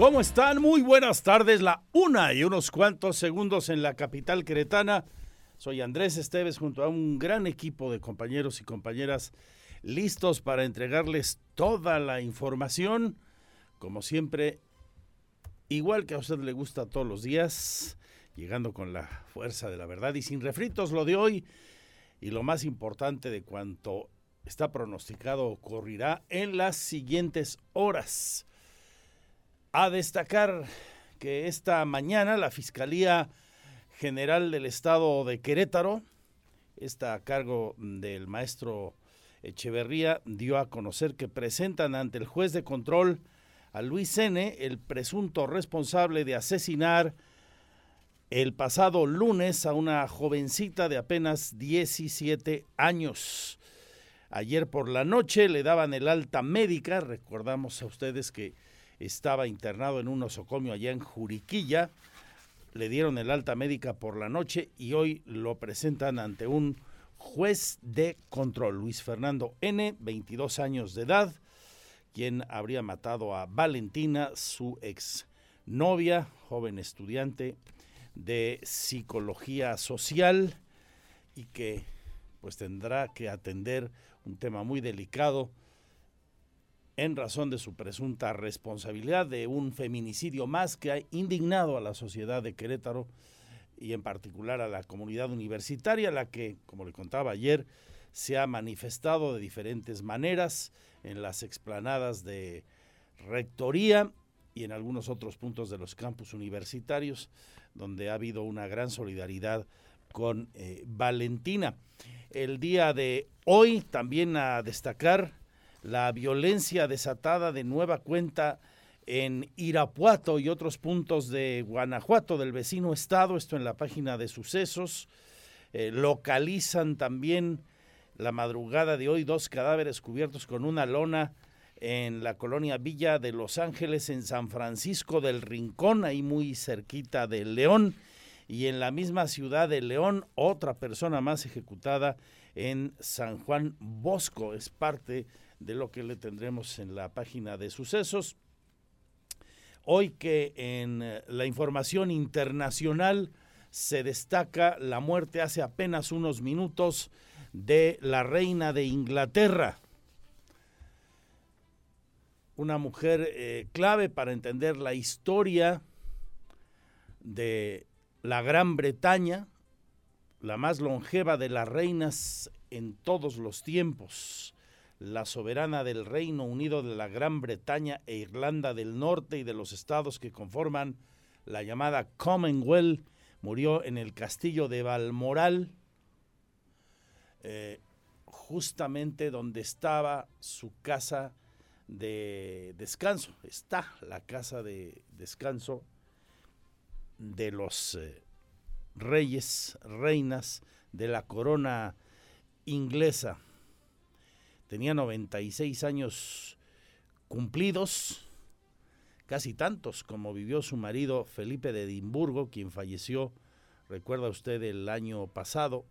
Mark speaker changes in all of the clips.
Speaker 1: ¿Cómo están? Muy buenas tardes, la una y unos cuantos segundos en la capital queretana. Soy Andrés Esteves junto a un gran equipo de compañeros y compañeras listos para entregarles toda la información. Como siempre, igual que a usted le gusta todos los días, llegando con la fuerza de la verdad y sin refritos lo de hoy y lo más importante de cuanto está pronosticado ocurrirá en las siguientes horas. A destacar que esta mañana la Fiscalía General del Estado de Querétaro, está a cargo del maestro Echeverría, dio a conocer que presentan ante el juez de control a Luis N., el presunto responsable de asesinar el pasado lunes a una jovencita de apenas 17 años. Ayer por la noche le daban el alta médica, recordamos a ustedes que estaba internado en un nosocomio allá en Juriquilla. Le dieron el alta médica por la noche y hoy lo presentan ante un juez de control, Luis Fernando N., 22 años de edad, quien habría matado a Valentina, su ex novia, joven estudiante de psicología social y que pues tendrá que atender un tema muy delicado en razón de su presunta responsabilidad de un feminicidio más que ha indignado a la sociedad de Querétaro y en particular a la comunidad universitaria, la que, como le contaba ayer, se ha manifestado de diferentes maneras en las explanadas de rectoría y en algunos otros puntos de los campus universitarios, donde ha habido una gran solidaridad con eh, Valentina. El día de hoy también a destacar la violencia desatada de nueva cuenta en Irapuato y otros puntos de Guanajuato, del vecino estado, esto en la página de sucesos. Eh, localizan también la madrugada de hoy dos cadáveres cubiertos con una lona en la colonia Villa de Los Ángeles, en San Francisco del Rincón, ahí muy cerquita de León. Y en la misma ciudad de León, otra persona más ejecutada en San Juan Bosco. Es parte de lo que le tendremos en la página de sucesos. Hoy que en eh, la información internacional se destaca la muerte hace apenas unos minutos de la reina de Inglaterra, una mujer eh, clave para entender la historia de la Gran Bretaña, la más longeva de las reinas en todos los tiempos la soberana del Reino Unido de la Gran Bretaña e Irlanda del Norte y de los estados que conforman la llamada Commonwealth, murió en el castillo de Balmoral, eh, justamente donde estaba su casa de descanso. Está la casa de descanso de los eh, reyes, reinas de la corona inglesa tenía 96 años cumplidos, casi tantos como vivió su marido Felipe de Edimburgo, quien falleció, recuerda usted, el año pasado,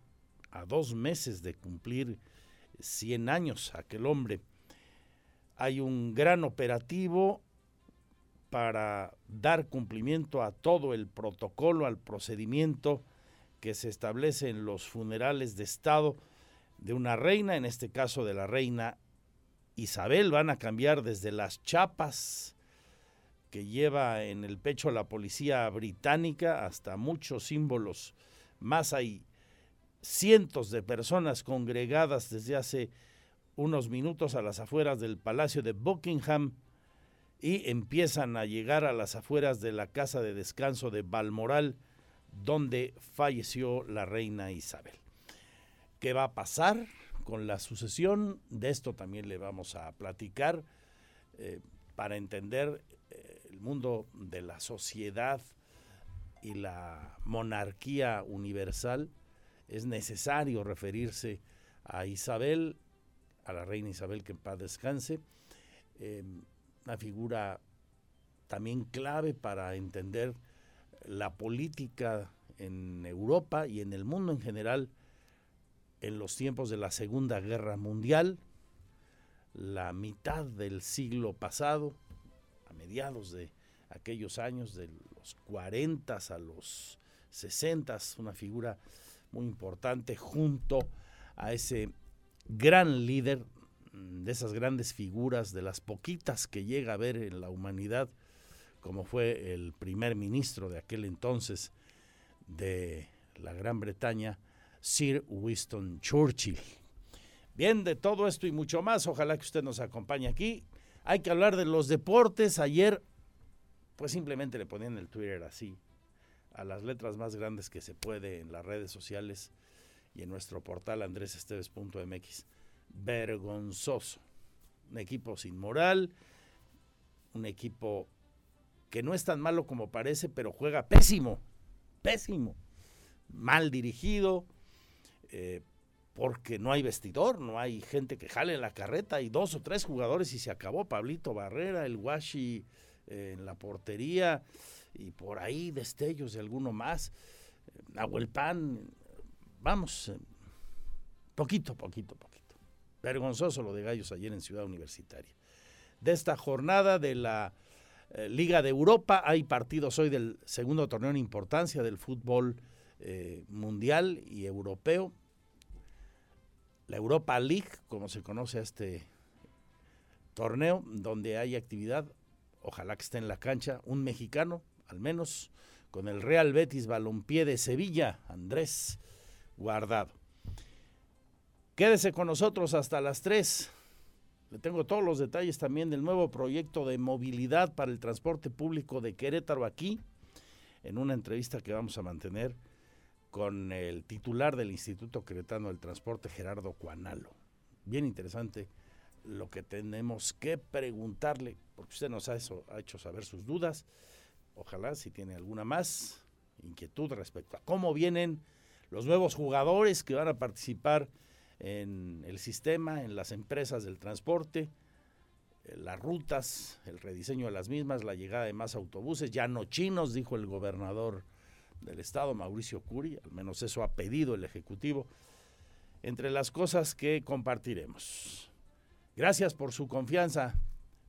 Speaker 1: a dos meses de cumplir 100 años aquel hombre. Hay un gran operativo para dar cumplimiento a todo el protocolo, al procedimiento que se establece en los funerales de Estado de una reina, en este caso de la reina Isabel. Van a cambiar desde las chapas que lleva en el pecho la policía británica hasta muchos símbolos más. Hay cientos de personas congregadas desde hace unos minutos a las afueras del Palacio de Buckingham y empiezan a llegar a las afueras de la casa de descanso de Balmoral, donde falleció la reina Isabel. ¿Qué va a pasar con la sucesión? De esto también le vamos a platicar eh, para entender eh, el mundo de la sociedad y la monarquía universal. Es necesario referirse a Isabel, a la reina Isabel que en paz descanse. Eh, una figura también clave para entender la política en Europa y en el mundo en general en los tiempos de la Segunda Guerra Mundial, la mitad del siglo pasado, a mediados de aquellos años, de los 40 a los 60, una figura muy importante junto a ese gran líder Mm, de esas grandes figuras, de las poquitas que llega a ver en la humanidad, como fue el primer ministro de aquel entonces de la Gran Bretaña, Sir Winston Churchill. Bien, de todo esto y mucho más, ojalá que usted nos acompañe aquí. Hay que hablar de los deportes. Ayer, pues simplemente le ponían el Twitter así, a las letras más grandes que se puede en las redes sociales y en nuestro portal andresesteves.mx vergonzoso. Un equipo sin moral, un equipo que no es tan malo como parece, pero juega pésimo, pésimo, mal dirigido, eh, porque no hay vestidor, no hay gente que jale en la carreta, hay dos o tres jugadores y se acabó Pablito Barrera, el Washi eh, en la portería y por ahí destellos de alguno más, Nahuel Pan, vamos, eh, poquito, poquito, poquito. Vergonzoso lo de Gallos ayer en Ciudad Universitaria. De esta jornada de la Liga de Europa hay partidos hoy del segundo torneo en importancia del fútbol mundial y europeo. La Europa League, como se conoce a este torneo, donde hay actividad, ojalá que esté en la cancha, un mexicano, al menos, con el Real Betis Balompié de Sevilla, Andrés Guardado. Quédese con nosotros hasta las 3. Le tengo todos los detalles también del nuevo proyecto de movilidad para el transporte público de Querétaro aquí, en una entrevista que vamos a mantener con el titular del Instituto Queretano del Transporte, Gerardo Cuanalo. Bien interesante lo que tenemos que preguntarle, porque usted nos ha, ha hecho saber sus dudas. Ojalá si tiene alguna más inquietud respecto a cómo vienen los nuevos jugadores que van a participar en el sistema, en las empresas del transporte, eh, las rutas, el rediseño de las mismas, la llegada de más autobuses, ya no chinos, dijo el gobernador del estado, Mauricio Curi, al menos eso ha pedido el Ejecutivo, entre las cosas que compartiremos. Gracias por su confianza.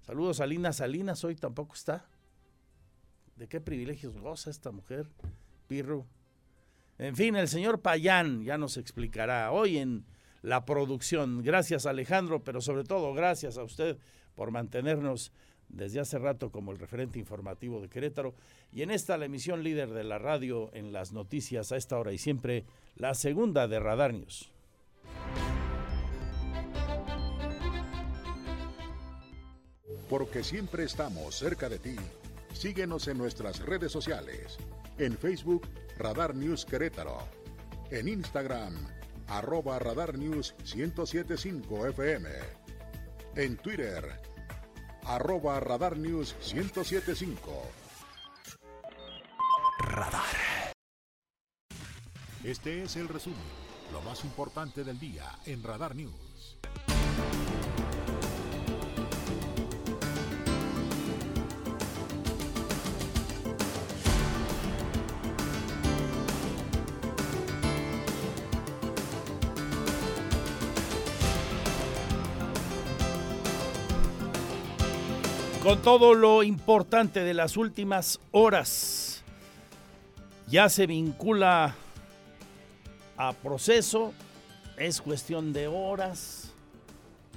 Speaker 1: Saludos a Lina Salinas, hoy tampoco está. ¿De qué privilegios goza esta mujer? Pirru. En fin, el señor Payán ya nos explicará hoy en la producción. Gracias Alejandro, pero sobre todo gracias a usted por mantenernos desde hace rato como el referente informativo de Querétaro y en esta la emisión líder de la radio en las noticias a esta hora y siempre la segunda de Radar News.
Speaker 2: Porque siempre estamos cerca de ti. Síguenos en nuestras redes sociales. En Facebook, Radar News Querétaro. En Instagram, arroba Radar News 1075 FM. En Twitter, arroba Radar News 1075. Radar. Este es el resumen, lo más importante del día en Radar News.
Speaker 1: Con todo lo importante de las últimas horas. Ya se vincula a proceso, es cuestión de horas.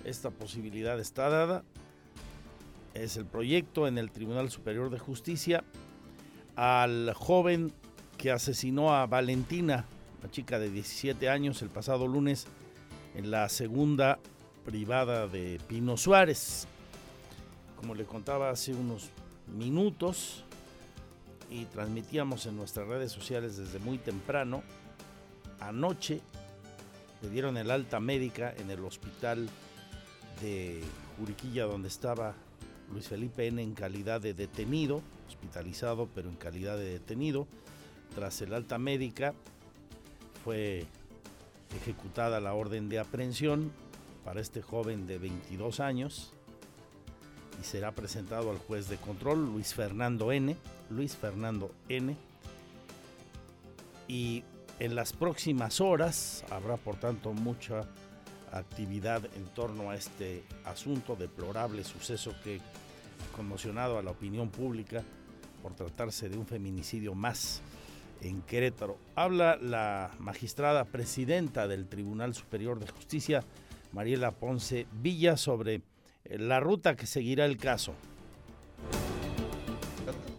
Speaker 1: Esta posibilidad está dada. Es el proyecto en el Tribunal Superior de Justicia al joven que asesinó a Valentina, una chica de 17 años, el pasado lunes en la segunda privada de Pino Suárez como le contaba hace unos minutos, y transmitíamos en nuestras redes sociales desde muy temprano, anoche le dieron el alta médica en el hospital de Juriquilla donde estaba Luis Felipe N en calidad de detenido, hospitalizado pero en calidad de detenido. Tras el alta médica fue ejecutada la orden de aprehensión para este joven de 22 años y será presentado al juez de control, Luis Fernando N. Luis Fernando N. Y en las próximas horas habrá, por tanto, mucha actividad en torno a este asunto, deplorable suceso que ha conmocionado a la opinión pública por tratarse de un feminicidio más en Querétaro. Habla la magistrada presidenta del Tribunal Superior de Justicia, Mariela Ponce Villa, sobre la ruta que seguirá el caso.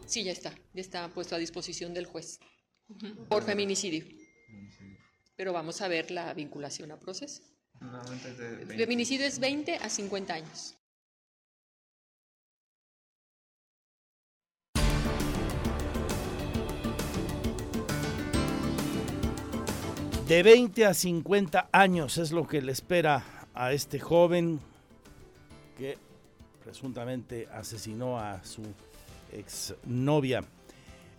Speaker 3: Sí, ya está, ya está puesto a disposición del juez por feminicidio. Pero vamos a ver la vinculación a proceso. El feminicidio es 20 a 50 años.
Speaker 1: De 20 a 50 años es lo que le espera a este joven que presuntamente asesinó a su exnovia.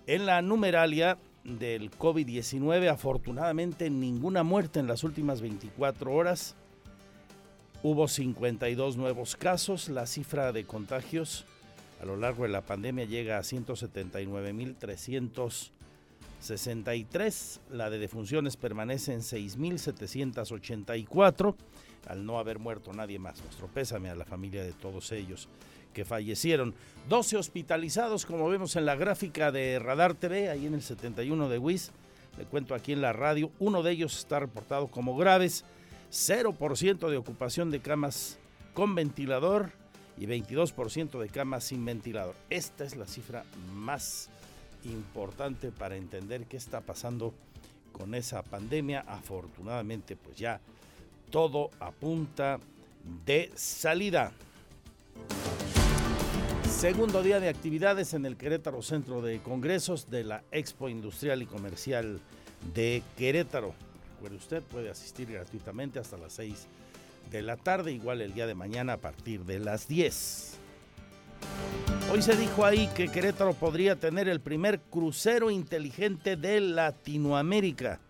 Speaker 1: En la numeralia del COVID-19, afortunadamente ninguna muerte en las últimas 24 horas. Hubo 52 nuevos casos. La cifra de contagios a lo largo de la pandemia llega a 179.363. La de defunciones permanece en 6.784 al no haber muerto nadie más. Nuestro pésame a la familia de todos ellos que fallecieron. 12 hospitalizados, como vemos en la gráfica de Radar TV, ahí en el 71 de WIS. Le cuento aquí en la radio, uno de ellos está reportado como graves, 0% de ocupación de camas con ventilador y 22% de camas sin ventilador. Esta es la cifra más importante para entender qué está pasando con esa pandemia. Afortunadamente, pues ya todo apunta de salida. Segundo día de actividades en el Querétaro Centro de Congresos de la Expo Industrial y Comercial de Querétaro. Recuerde usted, puede asistir gratuitamente hasta las 6 de la tarde, igual el día de mañana a partir de las 10. Hoy se dijo ahí que Querétaro podría tener el primer crucero inteligente de Latinoamérica.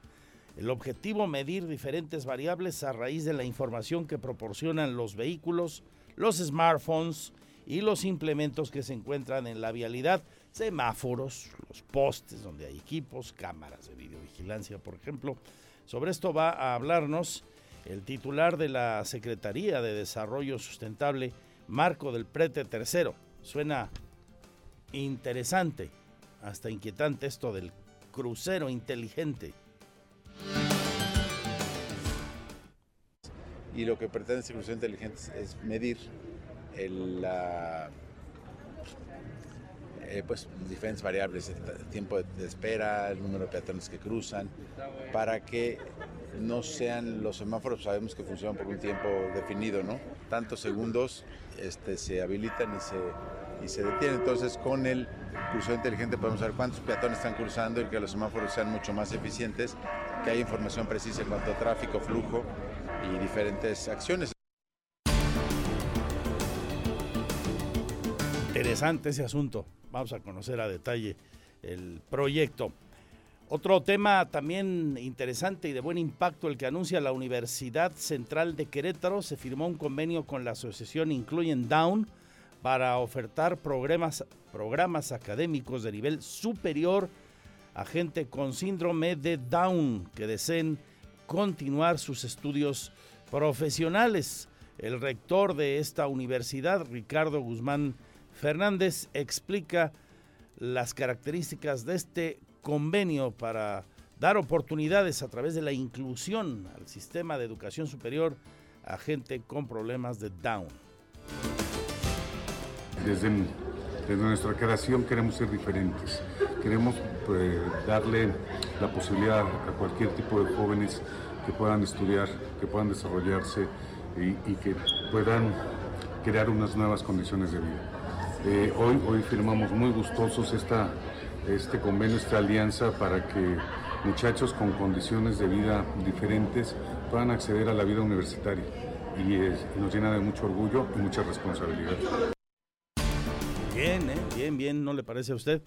Speaker 1: El objetivo, medir diferentes variables a raíz de la información que proporcionan los vehículos, los smartphones y los implementos que se encuentran en la vialidad, semáforos, los postes donde hay equipos, cámaras de videovigilancia, por ejemplo. Sobre esto va a hablarnos el titular de la Secretaría de Desarrollo Sustentable, Marco del Prete Tercero. Suena interesante, hasta inquietante esto del crucero inteligente.
Speaker 4: Y lo que pretende esta crucero inteligente es medir el, eh, pues, diferentes variables, el tiempo de espera, el número de peatones que cruzan, para que no sean los semáforos, sabemos que funcionan por un tiempo definido, ¿no? Tantos segundos este, se habilitan y se, y se detienen. Entonces, con el crucero inteligente podemos saber cuántos peatones están cruzando y que los semáforos sean mucho más eficientes, que haya información precisa en cuanto a tráfico, flujo y diferentes acciones.
Speaker 1: Interesante ese asunto. Vamos a conocer a detalle el proyecto. Otro tema también interesante y de buen impacto, el que anuncia la Universidad Central de Querétaro. Se firmó un convenio con la asociación Incluyen Down para ofertar programas, programas académicos de nivel superior a gente con síndrome de Down que deseen continuar sus estudios profesionales. El rector de esta universidad, Ricardo Guzmán Fernández explica las características de este convenio para dar oportunidades a través de la inclusión al sistema de educación superior a gente con problemas de Down.
Speaker 5: Desde, nuestra creación queremos ser diferentes, queremos pues, darle la posibilidad a cualquier tipo de jóvenes que puedan estudiar, que puedan desarrollarse y, que puedan crear unas nuevas condiciones de vida. Eh, hoy, hoy firmamos muy gustosos esta, este convenio, esta alianza para que muchachos con condiciones de vida diferentes puedan acceder a la vida universitaria y, nos llena de mucho orgullo y mucha responsabilidad.
Speaker 1: Bien, ¿eh? bien, bien, ¿no le parece a usted?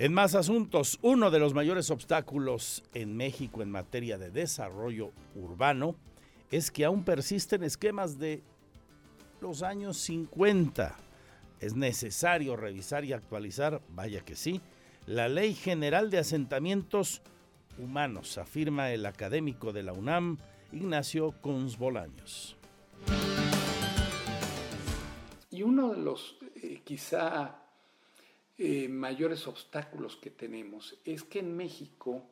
Speaker 1: En más asuntos, uno de los mayores obstáculos en México en materia de desarrollo urbano es que aún persisten esquemas de los años 50. Es necesario revisar y actualizar, vaya que sí, la Ley General de Asentamientos Humanos, afirma el académico de la UNAM, Ignacio Bolaños.
Speaker 6: Y uno de los eh, quizá eh, mayores obstáculos que tenemos es que en México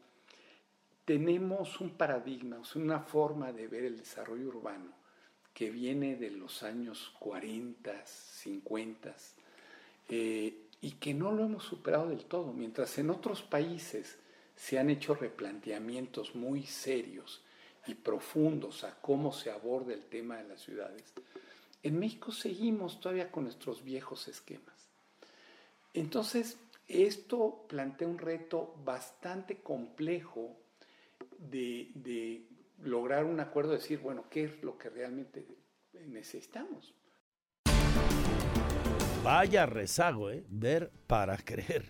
Speaker 6: tenemos un paradigma, una forma de ver el desarrollo urbano que viene de los años 40, 50, eh, y que no lo hemos superado del todo, mientras en otros países se han hecho replanteamientos muy serios y profundos a cómo se aborda el tema de las ciudades. En México seguimos todavía con nuestros viejos esquemas. Entonces, esto plantea un reto bastante complejo de, lograr un acuerdo, de decir, bueno, ¿qué es lo que realmente necesitamos?
Speaker 1: Vaya rezago, ¿eh? Ver para creer.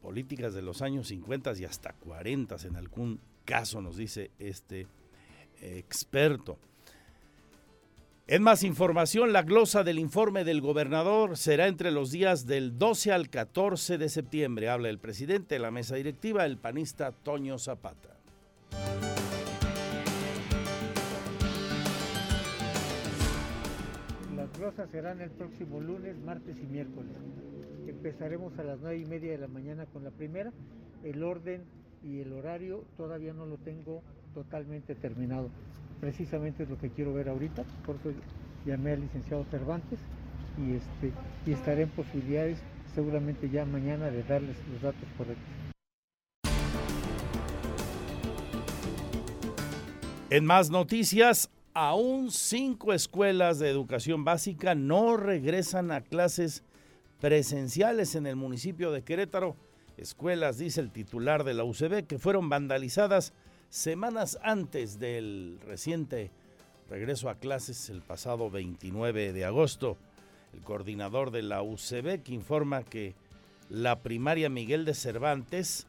Speaker 1: Políticas de los años 50 y hasta 40 en algún caso, nos dice este experto. En más información, la glosa del informe del gobernador será entre los días del 12 al 14 de septiembre. Habla el presidente de la mesa directiva, el panista Toño Zapata.
Speaker 7: Las glosas serán el próximo lunes, martes y miércoles. Empezaremos a las 9 y media de la mañana con la primera. El orden y el horario todavía no lo tengo totalmente terminado. Precisamente es lo que quiero ver ahorita, por eso llamé al licenciado Cervantes y, este, y estaré en posibilidades seguramente ya mañana de darles los datos correctos.
Speaker 1: En más noticias, aún cinco escuelas de educación básica no regresan a clases presenciales en el municipio de Querétaro escuelas, dice el titular de la UCB, que fueron vandalizadas semanas antes del reciente regreso a clases el pasado 29 de agosto. El coordinador de la UCB informa que la primaria Miguel de Cervantes,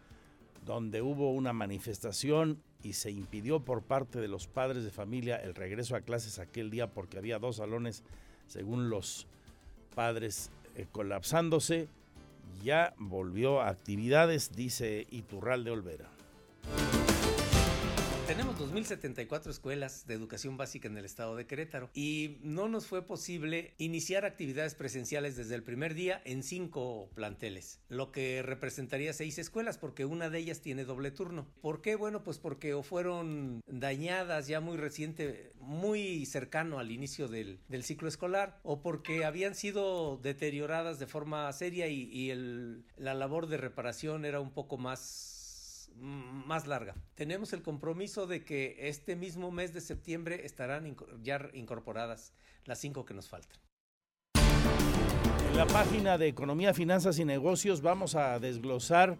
Speaker 1: donde hubo una manifestación y se impidió por parte de los padres de familia el regreso a clases aquel día porque había dos salones, según los padres, eh, colapsándose, ya volvió a actividades, dice Iturral de Olvera.
Speaker 8: Tenemos 2.074 escuelas de educación básica en el estado de Querétaro y no nos fue posible iniciar actividades presenciales desde el primer día en cinco planteles, lo que representaría seis escuelas porque una de ellas tiene doble turno. ¿Por qué? Bueno, pues porque o fueron dañadas ya muy reciente, muy cercano al inicio del, ciclo escolar o porque habían sido deterioradas de forma seria y, la labor de reparación era un poco más más larga. Tenemos el compromiso de que este mismo mes de septiembre estarán ya incorporadas las cinco que nos faltan.
Speaker 1: En la página de Economía, Finanzas y Negocios vamos a desglosar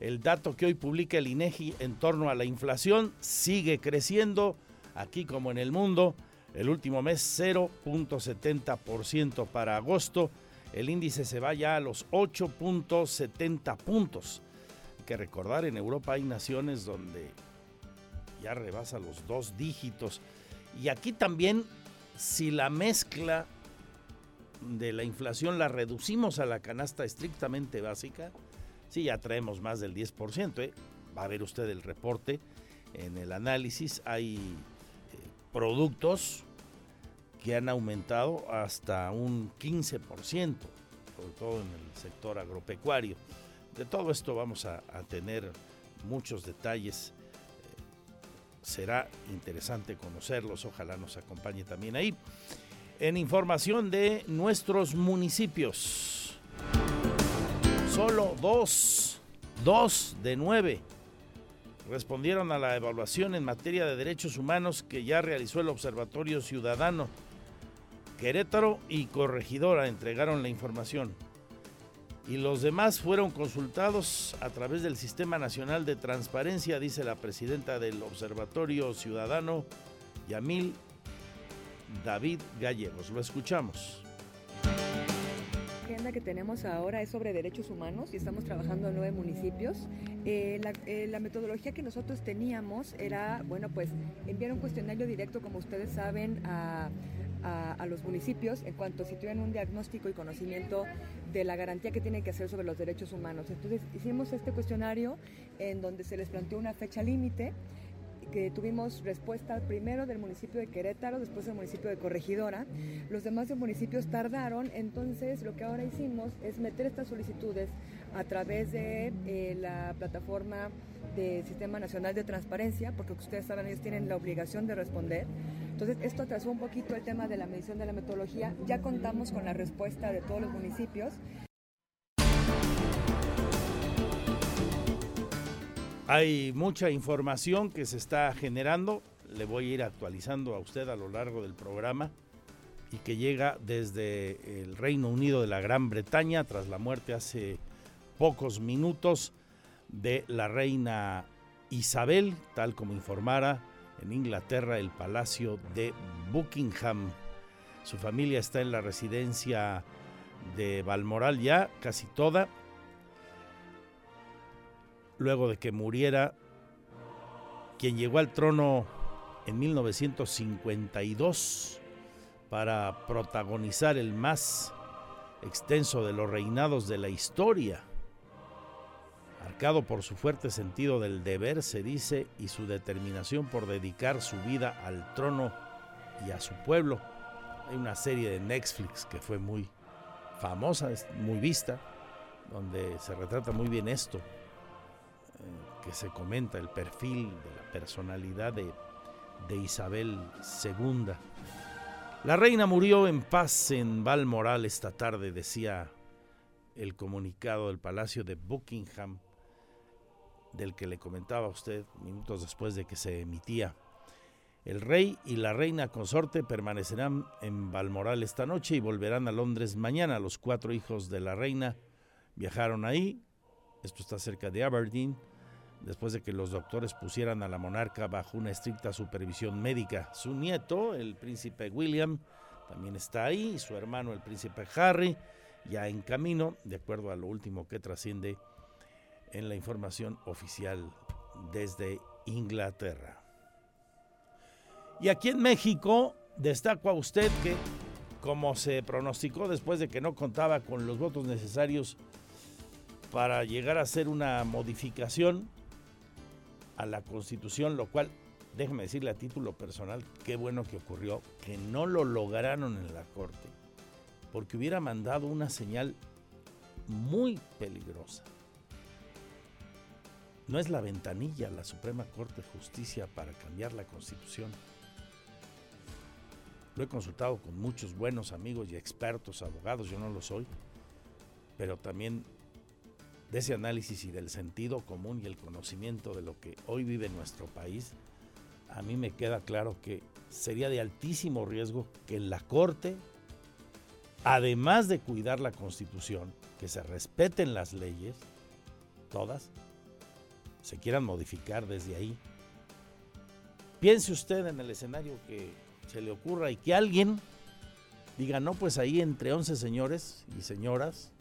Speaker 1: el dato que hoy publica el INEGI en torno a la inflación. Sigue creciendo aquí como en el mundo. El último mes 0.70% para agosto. El índice se va ya a los 8.70 puntos que recordar, en Europa hay naciones donde ya rebasa los dos dígitos. Y aquí también, si la mezcla de la inflación la reducimos a la canasta estrictamente básica, sí, ya traemos más del 10%. ¿eh? Va a ver usted el reporte en el análisis. Hay eh, productos que han aumentado hasta un 15%, sobre todo en el sector agropecuario. De todo esto vamos a, tener muchos detalles. Será interesante conocerlos, ojalá nos acompañe también ahí. En información de nuestros municipios, solo dos, dos de nueve respondieron a la evaluación en materia de derechos humanos que ya realizó el Observatorio Ciudadano. Querétaro y Corregidora entregaron la información y los demás fueron consultados a través del Sistema Nacional de Transparencia, dice la presidenta del Observatorio Ciudadano, Yamil David Gallegos. Lo escuchamos.
Speaker 9: La agenda que tenemos ahora es sobre derechos humanos y estamos trabajando en nueve municipios. Eh, eh, la, metodología que nosotros teníamos era, bueno, pues enviar un cuestionario directo, como ustedes saben, a a, los municipios en cuanto si tienen un diagnóstico y conocimiento de la garantía que tienen que hacer sobre los derechos humanos. Entonces hicimos este cuestionario en donde se les planteó una fecha límite que tuvimos respuesta primero del municipio de Querétaro, después del municipio de Corregidora. Los demás municipios tardaron, entonces lo que ahora hicimos es meter estas solicitudes a través de eh, la plataforma del Sistema Nacional de Transparencia, porque ustedes saben, ellos tienen la obligación de responder. Entonces, esto atrasó un poquito el tema de la medición de la metodología. Ya contamos con la respuesta de todos los municipios.
Speaker 1: Hay mucha información que se está generando. Le voy a ir actualizando a usted a lo largo del programa y que llega desde el Reino Unido de la Gran Bretaña tras la muerte hace pocos minutos de la reina Isabel, tal como informara en Inglaterra, el Palacio de Buckingham. Su familia está en la residencia de Balmoral ya, casi toda. Luego de que muriera quien llegó al trono en 1952 para protagonizar el más extenso de los reinados de la historia marcado por su fuerte sentido del deber, se dice, y su determinación por dedicar su vida al trono y a su pueblo. Hay una serie de Netflix que fue muy famosa, muy vista, donde se retrata muy bien esto, eh, que se comenta el perfil de la personalidad de, de Isabel II. La reina murió en paz en Balmoral esta tarde, decía el comunicado del Palacio de Buckingham del que le comentaba a usted minutos después de que se emitía. El rey y la reina consorte permanecerán en Balmoral esta noche y volverán a Londres mañana. Los cuatro hijos de la reina viajaron ahí, esto está cerca de Aberdeen, después de que los doctores pusieran a la monarca bajo una estricta supervisión médica. Su nieto, el príncipe William, también está ahí, y su hermano, el príncipe Harry, ya en camino, de acuerdo a lo último que trasciende en la información oficial desde Inglaterra. Y aquí en México destaco a usted que, como se pronosticó después de que no contaba con los votos necesarios para llegar a hacer una modificación a la constitución, lo cual, déjeme decirle a título personal, qué bueno que ocurrió, que no lo lograron en la Corte, porque hubiera mandado una señal muy peligrosa no es la ventanilla la Suprema Corte de Justicia para cambiar la Constitución. Lo he consultado con muchos buenos amigos y expertos, abogados, yo no lo soy, pero también de ese análisis y del sentido común y el conocimiento de lo que hoy vive nuestro país, a mí me queda claro que sería de altísimo riesgo que la Corte, además de cuidar la Constitución, que se respeten las leyes, todas, se quieran modificar desde ahí. Piense usted en el escenario que se le ocurra y que alguien diga, no, pues ahí entre 11 señores y señoras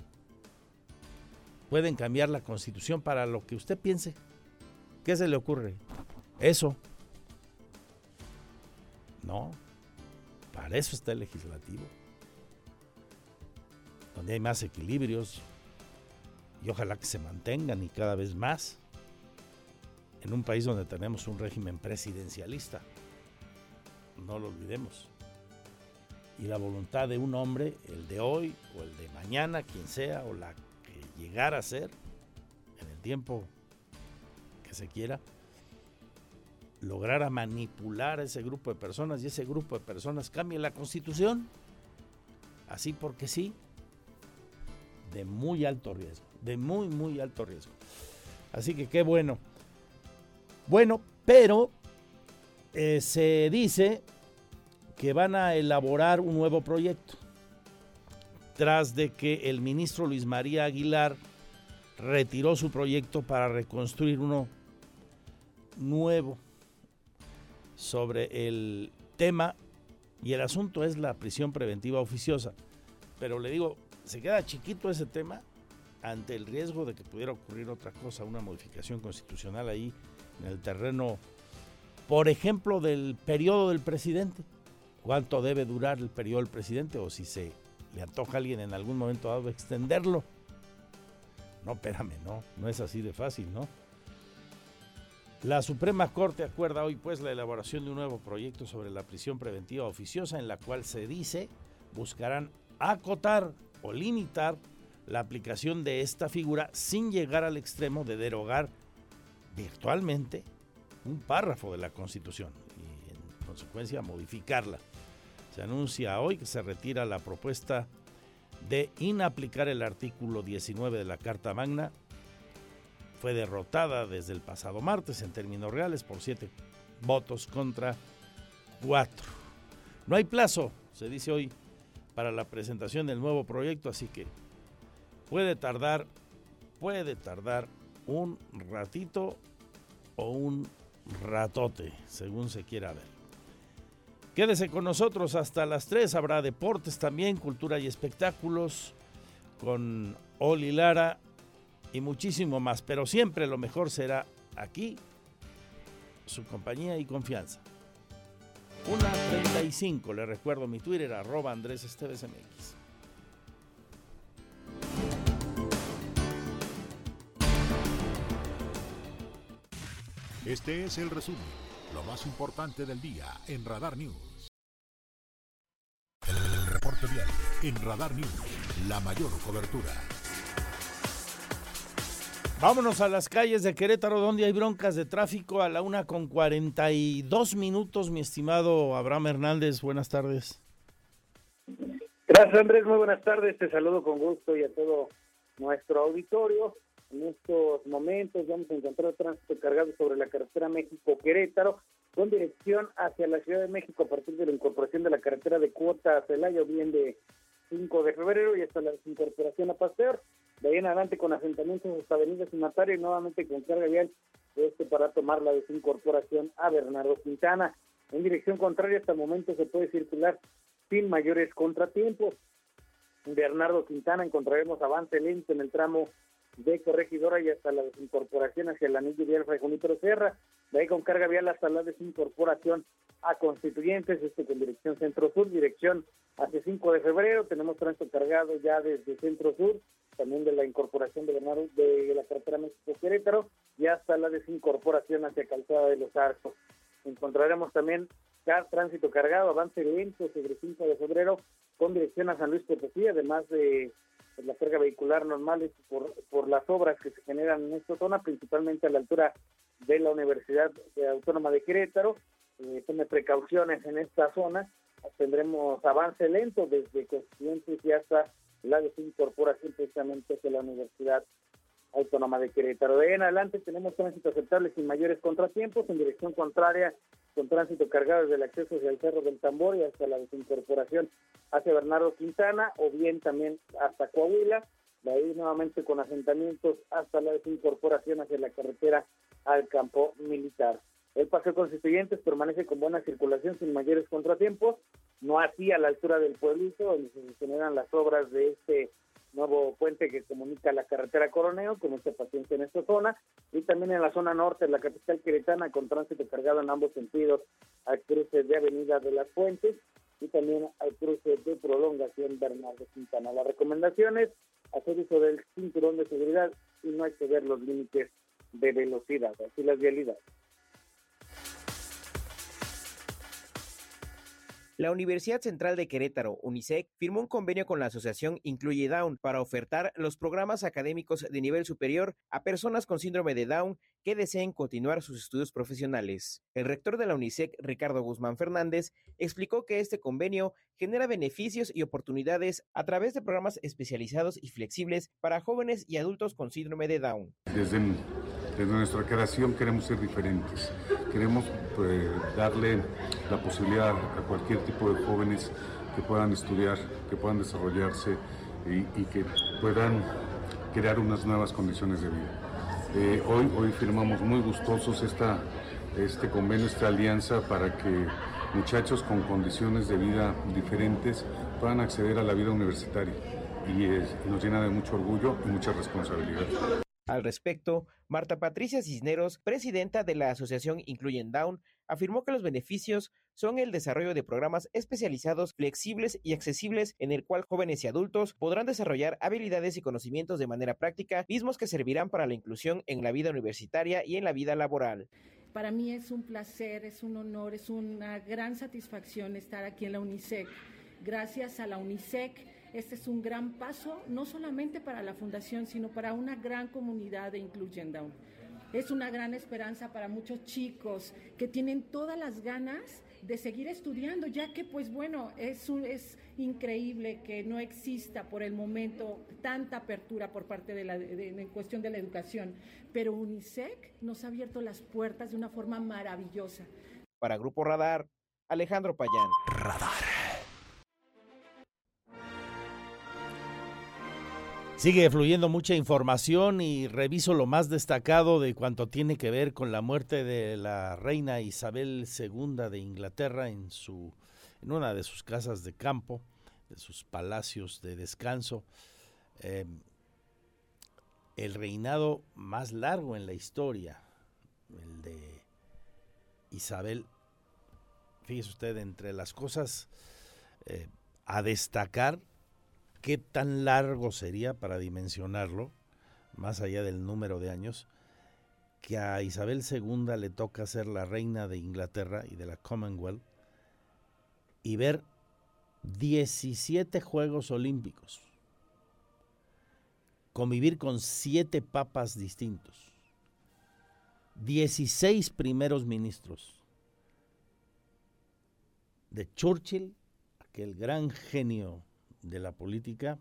Speaker 1: pueden cambiar la constitución para lo que usted piense. ¿Qué se le ocurre? Eso. No, para eso está el legislativo. Donde hay más equilibrios y ojalá que se mantengan y cada vez más en un país donde tenemos un régimen presidencialista. No lo olvidemos. y la voluntad de un hombre, el de hoy o el de mañana, quien sea, o la que llegara a ser, en el tiempo que se quiera, lograra manipular a ese grupo de personas y ese grupo de personas cambie la constitución, así porque sí, de muy alto riesgo, de muy, muy alto riesgo. Así que qué bueno. Bueno, pero eh, se dice que van a elaborar un nuevo proyecto tras de que el ministro Luis María Aguilar retiró su proyecto para reconstruir uno nuevo sobre el tema y el asunto es la prisión preventiva oficiosa. Pero le digo, se queda chiquito ese tema ante el riesgo de que pudiera ocurrir otra cosa, una modificación constitucional ahí en el terreno, por ejemplo, del periodo del presidente. ¿Cuánto debe durar el periodo del presidente? O si se le antoja a alguien en algún momento dado extenderlo. No, espérame, no, no es así de fácil, ¿no? La Suprema Corte acuerda hoy pues la elaboración de un nuevo proyecto sobre la prisión preventiva oficiosa en la cual se dice buscarán acotar o limitar la aplicación de esta figura sin llegar al extremo de derogar virtualmente un párrafo de la Constitución y en consecuencia modificarla. Se anuncia hoy que se retira la propuesta de inaplicar el artículo 19 de la Carta Magna. Fue derrotada desde el pasado martes en términos reales por siete votos contra cuatro. No hay plazo, se dice hoy, para la presentación del nuevo proyecto, así que puede tardar, puede tardar un ratito o un ratote, según se quiera ver. Quédese con nosotros hasta las 3, habrá deportes también, cultura y espectáculos con Oli Lara y muchísimo más, pero siempre lo mejor será aquí, su compañía y confianza. Una 35, le recuerdo mi Twitter, arroba Andrés Esteves.
Speaker 2: Este es el resumen, lo más importante del día en Radar News. El, reporte diario en Radar News, la mayor cobertura.
Speaker 1: Vámonos a las calles de Querétaro, donde hay broncas de tráfico a la una con 42 minutos, mi estimado Abraham Hernández. Buenas tardes.
Speaker 10: Gracias, Andrés. Muy buenas tardes. Te saludo con gusto y a todo nuestro auditorio. En estos momentos vamos a encontrar tránsito cargado sobre la carretera México-Querétaro con dirección hacia la Ciudad de México a partir de la incorporación de la carretera de Cuota a Celaya, bien de 5 de febrero y hasta la incorporación a Pasteur. De ahí en adelante con asentamientos hasta Avenida Sinatario y nuevamente con carga vial este para tomar la desincorporación a Bernardo Quintana. En dirección contraria hasta el momento se puede circular sin mayores contratiempos. Bernardo Quintana encontraremos avance lento en el tramo de Corregidora y hasta la desincorporación hacia el anillo vial Fray Junípero Sierra, de ahí con carga vial hasta la desincorporación a Constituyentes, este con dirección centro-sur, dirección hacia 5 de febrero, tenemos tránsito cargado ya desde centro-sur, también de la incorporación de, Bernardo, de la carretera México-Querétaro y hasta la desincorporación hacia Calzada de los Arcos. Encontraremos también tránsito cargado, avance lento sobre 5 de febrero con dirección a San Luis Potosí, además de la carga vehicular normal por, por las obras que se generan en esta zona, principalmente a la altura de la Universidad Autónoma de Querétaro. Eh, tiene precauciones en esta zona. Tendremos avance lento desde Constituyentes y hasta la desincorporación precisamente de la Universidad Autónoma de Querétaro. De ahí en adelante tenemos tránsito aceptable sin mayores contratiempos en dirección contraria con tránsito cargado desde el acceso hacia el Cerro del Tambor y hasta la desincorporación hacia Bernardo Quintana o bien también hasta Coahuila, de ahí nuevamente con asentamientos hasta la desincorporación hacia la carretera al campo militar. El paseo constituyentes permanece con buena circulación sin mayores contratiempos, no así a la altura del pueblito donde se generan las obras de este nuevo puente que comunica la carretera Coroneo con mucha paciencia en esta zona y también en la zona norte de la capital queretana con tránsito cargado en ambos sentidos al cruce de Avenida de las Fuentes y también al cruce de prolongación Bernardo Quintana. La recomendación es hacer uso del cinturón de seguridad y no exceder los límites de velocidad, así las vialidades.
Speaker 11: La Universidad Central de Querétaro, UNICEC, firmó un convenio con la asociación Incluye Down para ofertar los programas académicos de nivel superior a personas con síndrome de Down que deseen continuar sus estudios profesionales. El rector de la UNICEC, Ricardo Guzmán Fernández, explicó que este convenio genera beneficios y oportunidades a través de programas especializados y flexibles para jóvenes y adultos con síndrome de Down.
Speaker 5: Desde, desde nuestra creación queremos ser diferentes. Queremos pues, darle la posibilidad a cualquier tipo de jóvenes que puedan estudiar, que puedan desarrollarse y, que puedan crear unas nuevas condiciones de vida. Eh, hoy, hoy firmamos muy gustosos esta, este convenio, esta alianza para que muchachos con condiciones de vida diferentes puedan acceder a la vida universitaria y, nos llena de mucho orgullo y mucha responsabilidad.
Speaker 11: Al respecto, Marta Patricia Cisneros, presidenta de la asociación Incluyen Down, afirmó que los beneficios son el desarrollo de programas especializados, flexibles y accesibles en el cual jóvenes y adultos podrán desarrollar habilidades y conocimientos de manera práctica, mismos que servirán para la inclusión en la vida universitaria y en la vida laboral.
Speaker 12: Para mí es un placer, es un honor, es una gran satisfacción estar aquí en la UNICEC. Gracias a la UNICEC, este es un gran paso, no solamente para la Fundación, sino para una gran comunidad de Inclusion Down. Es una gran esperanza para muchos chicos que tienen todas las ganas de seguir estudiando, ya que pues bueno, es, un, es increíble que no exista por el momento tanta apertura por parte de la de, en cuestión de la educación, pero UNICEF nos ha abierto las puertas de una forma maravillosa.
Speaker 11: Para Grupo Radar, Alejandro Payán.
Speaker 1: Radar. Sigue fluyendo mucha información y reviso lo más destacado de cuanto tiene que ver con la muerte de la reina Isabel II de Inglaterra en, su, en una de sus casas de campo, de sus palacios de descanso. Eh, el reinado más largo en la historia, el de Isabel. Fíjese usted, entre las cosas eh, a destacar, qué tan largo sería para dimensionarlo, más allá del número de años, que a Isabel II le toca ser la reina de Inglaterra y de la Commonwealth y ver 17 Juegos Olímpicos, convivir con siete papas distintos, 16 primeros ministros, de Churchill, aquel gran genio de la política,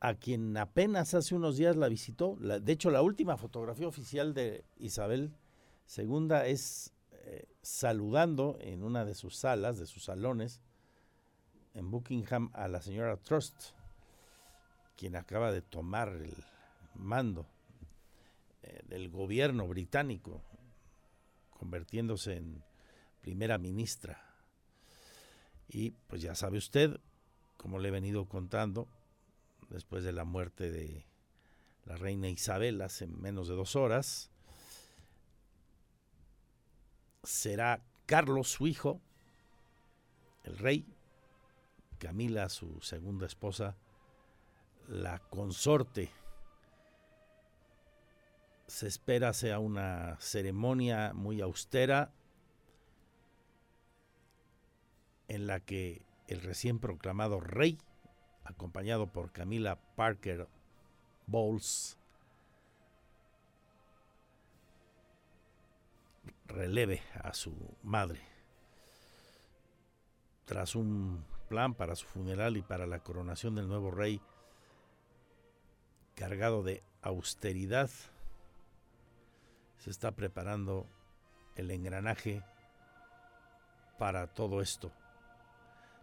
Speaker 1: a quien apenas hace unos días la visitó. De hecho, la última fotografía oficial de Isabel II es eh, saludando en una de sus salas, de sus salones, en Buckingham, a la señora Trust, quien acaba de tomar el mando eh, del gobierno británico, convirtiéndose en primera ministra y pues ya sabe usted, como le he venido contando, después de la muerte de la reina Isabel hace menos de dos horas, será Carlos, su hijo, el rey, Camila, su segunda esposa, la consorte. Se espera sea una ceremonia muy austera, en la que el recién proclamado rey, acompañado por Camila Parker Bowles, releve a su madre. Tras un plan para su funeral y para la coronación del nuevo rey, cargado de austeridad, se está preparando el engranaje para todo esto.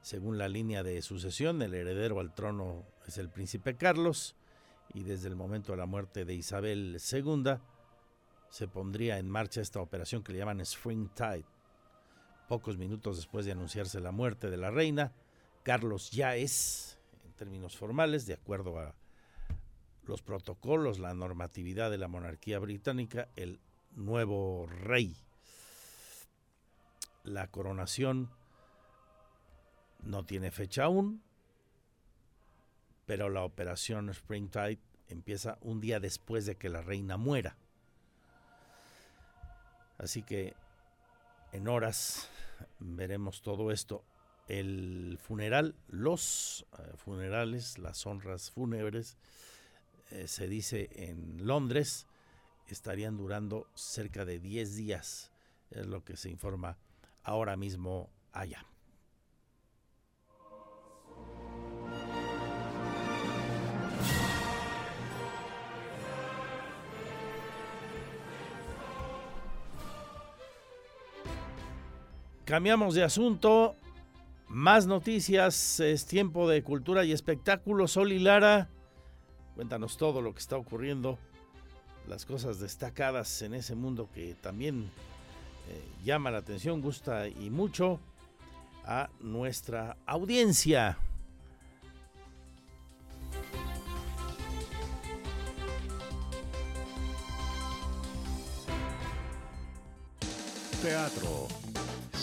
Speaker 1: Según la línea de sucesión, el heredero al trono es el príncipe Carlos y desde el momento de la muerte de Isabel II se pondría en marcha esta operación que le llaman Spring Tide. Pocos minutos después de anunciarse la muerte de la reina, Carlos ya es, en términos formales, de acuerdo a los protocolos, la normatividad de la monarquía británica, el nuevo rey. La coronación no tiene fecha aún, pero la operación Springtide empieza un día después de que la reina muera. Así que en horas veremos todo esto. El funeral, los eh, funerales, las honras fúnebres, eh, se dice en Londres, estarían durando cerca de 10 días, es lo que se informa ahora mismo allá. Cambiamos de asunto. Más noticias. Es tiempo de cultura y espectáculos. Sol y Lara, cuéntanos todo lo que está ocurriendo. Las cosas destacadas en ese mundo que también eh, llama la atención, gusta y mucho a nuestra audiencia.
Speaker 2: Teatro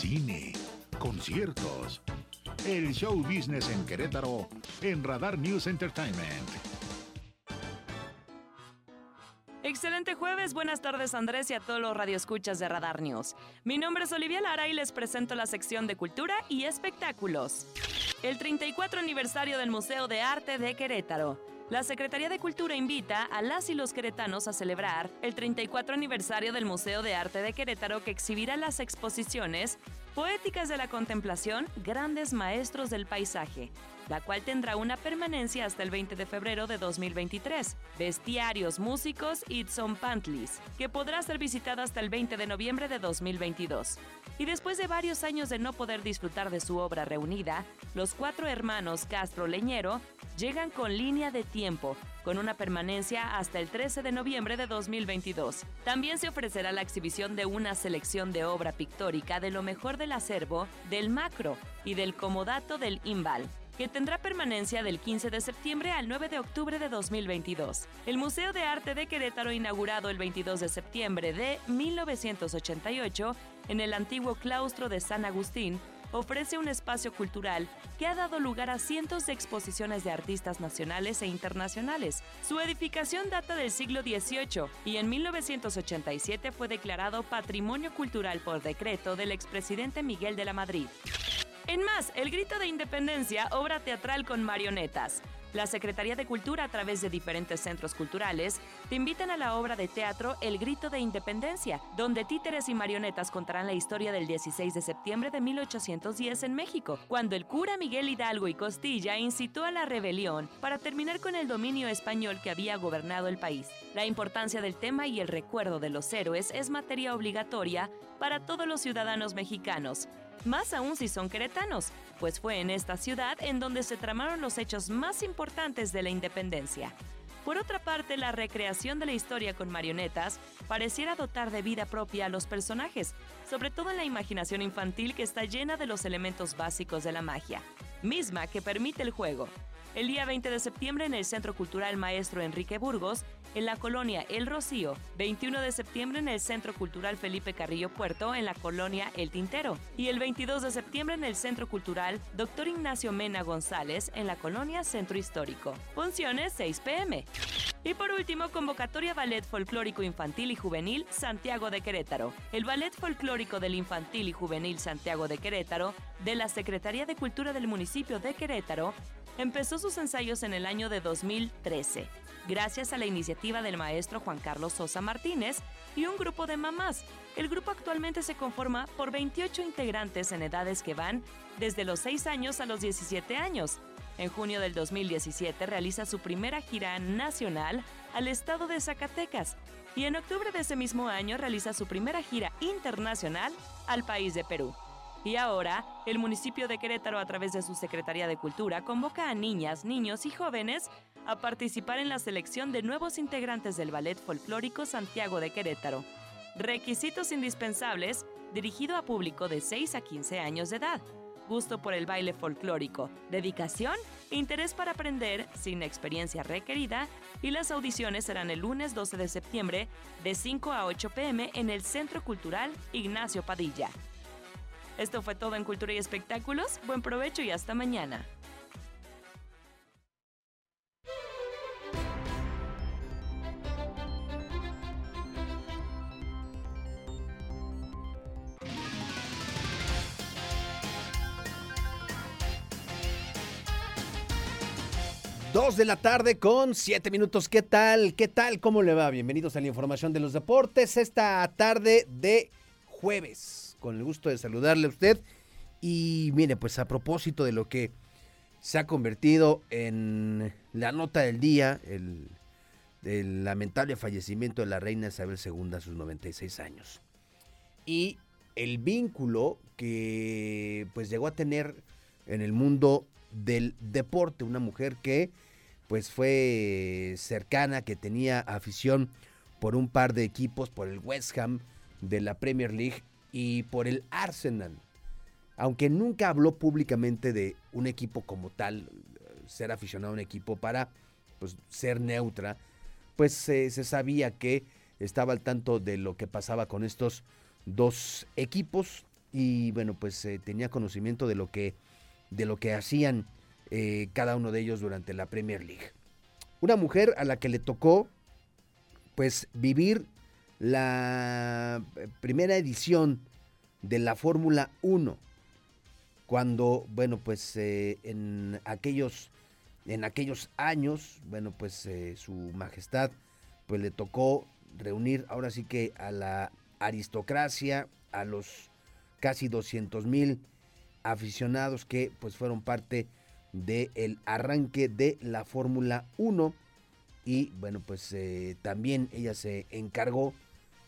Speaker 2: cine, conciertos. El show business en Querétaro en Radar News Entertainment.
Speaker 13: Excelente jueves, buenas tardes Andrés y a todos los radioescuchas de Radar News. Mi nombre es Olivia Lara y les presento la sección de cultura y espectáculos. El 34 aniversario del Museo de Arte de Querétaro. La Secretaría de Cultura invita a las y los queretanos a celebrar el 34 aniversario del Museo de Arte de Querétaro que exhibirá las exposiciones Poéticas de la Contemplación, Grandes Maestros del Paisaje, la cual tendrá una permanencia hasta el 20 de febrero de 2023. Bestiarios, músicos y Pantlis, que podrá ser visitada hasta el 20 de noviembre de 2022. Y después de varios años de no poder disfrutar de su obra reunida, los cuatro hermanos Castro Leñero llegan con línea de tiempo, con una permanencia hasta el 13 de noviembre de 2022. También se ofrecerá la exhibición de una selección de obra pictórica de lo mejor del acervo, del macro y del comodato del Imbal que tendrá permanencia del 15 de septiembre al 9 de octubre de 2022. El Museo de Arte de Querétaro, inaugurado el 22 de septiembre de 1988 en el antiguo claustro de San Agustín, ofrece un espacio cultural que ha dado lugar a cientos de exposiciones de artistas nacionales e internacionales. Su edificación data del siglo XVIII y en 1987 fue declarado Patrimonio Cultural por decreto del expresidente Miguel de la Madrid. En más, El Grito de Independencia, obra teatral con marionetas. La Secretaría de Cultura, a través de diferentes centros culturales, te invitan a la obra de teatro El Grito de Independencia, donde títeres y marionetas contarán la historia del 16 de septiembre de 1810 en México, cuando el cura Miguel Hidalgo y Costilla incitó a la rebelión para terminar con el dominio español que había gobernado el país. La importancia del tema y el recuerdo de los héroes es materia obligatoria para todos los ciudadanos mexicanos más aún si son queretanos, pues fue en esta ciudad en donde se tramaron los hechos más importantes de la independencia. Por otra parte, la recreación de la historia con marionetas pareciera dotar de vida propia a los personajes, sobre todo en la imaginación infantil que está llena de los elementos básicos de la magia, misma que permite el juego. El día 20 de septiembre en el Centro Cultural Maestro Enrique Burgos en la colonia El Rocío, 21 de septiembre en el Centro Cultural Felipe Carrillo Puerto, en la colonia El Tintero, y el 22 de septiembre en el Centro Cultural Dr. Ignacio Mena González, en la colonia Centro Histórico. Funciones 6 pm. Y por último, convocatoria Ballet Folclórico Infantil y Juvenil Santiago de Querétaro. El Ballet Folclórico del Infantil y Juvenil Santiago de Querétaro, de la Secretaría de Cultura del municipio de Querétaro, empezó sus ensayos en el año de 2013 gracias a la iniciativa del maestro Juan Carlos Sosa Martínez y un grupo de mamás. El grupo actualmente se conforma por 28 integrantes en edades que van desde los 6 años a los 17 años. En junio del 2017 realiza su primera gira nacional al estado de Zacatecas y en octubre de ese mismo año realiza su primera gira internacional al país de Perú. Y ahora, el municipio de Querétaro, a través de su Secretaría de Cultura, convoca a niñas, niños y jóvenes a participar en la selección de nuevos integrantes del Ballet Folclórico Santiago de Querétaro. Requisitos indispensables, dirigido a público de 6 a 15 años de edad. Gusto por el baile folclórico, dedicación, interés para aprender, sin experiencia requerida, y las audiciones serán el lunes 12 de septiembre de 5 a 8 pm en el Centro Cultural Ignacio Padilla. Esto fue todo en Cultura y Espectáculos. Buen provecho y hasta mañana.
Speaker 14: Dos de la tarde con siete minutos. ¿Qué tal? ¿Qué tal? ¿Cómo le va? Bienvenidos a la información de los deportes esta tarde de jueves. Con el gusto de saludarle a usted. Y mire, pues a propósito de lo que se ha convertido en la nota del día, el, el lamentable fallecimiento de la reina Isabel II a sus 96 años. Y el vínculo que pues llegó a tener en el mundo del deporte, una mujer que pues fue cercana, que tenía afición por un par de equipos, por el West Ham de la Premier League y por el Arsenal. Aunque nunca habló públicamente de un equipo como tal, ser aficionado a un equipo para pues, ser neutra, pues se sabía que estaba al tanto de lo que pasaba con estos dos equipos y bueno, pues eh, tenía conocimiento de lo que, de lo que hacían eh, cada uno de ellos durante la Premier League. Una mujer a la que le tocó pues vivir la primera edición de la Fórmula 1 cuando bueno pues en aquellos en aquellos años bueno pues su majestad pues le tocó reunir ahora sí que a la aristocracia a los casi 200 mil aficionados que pues fueron parte del arranque de la Fórmula 1 y bueno pues eh, también ella se encargó,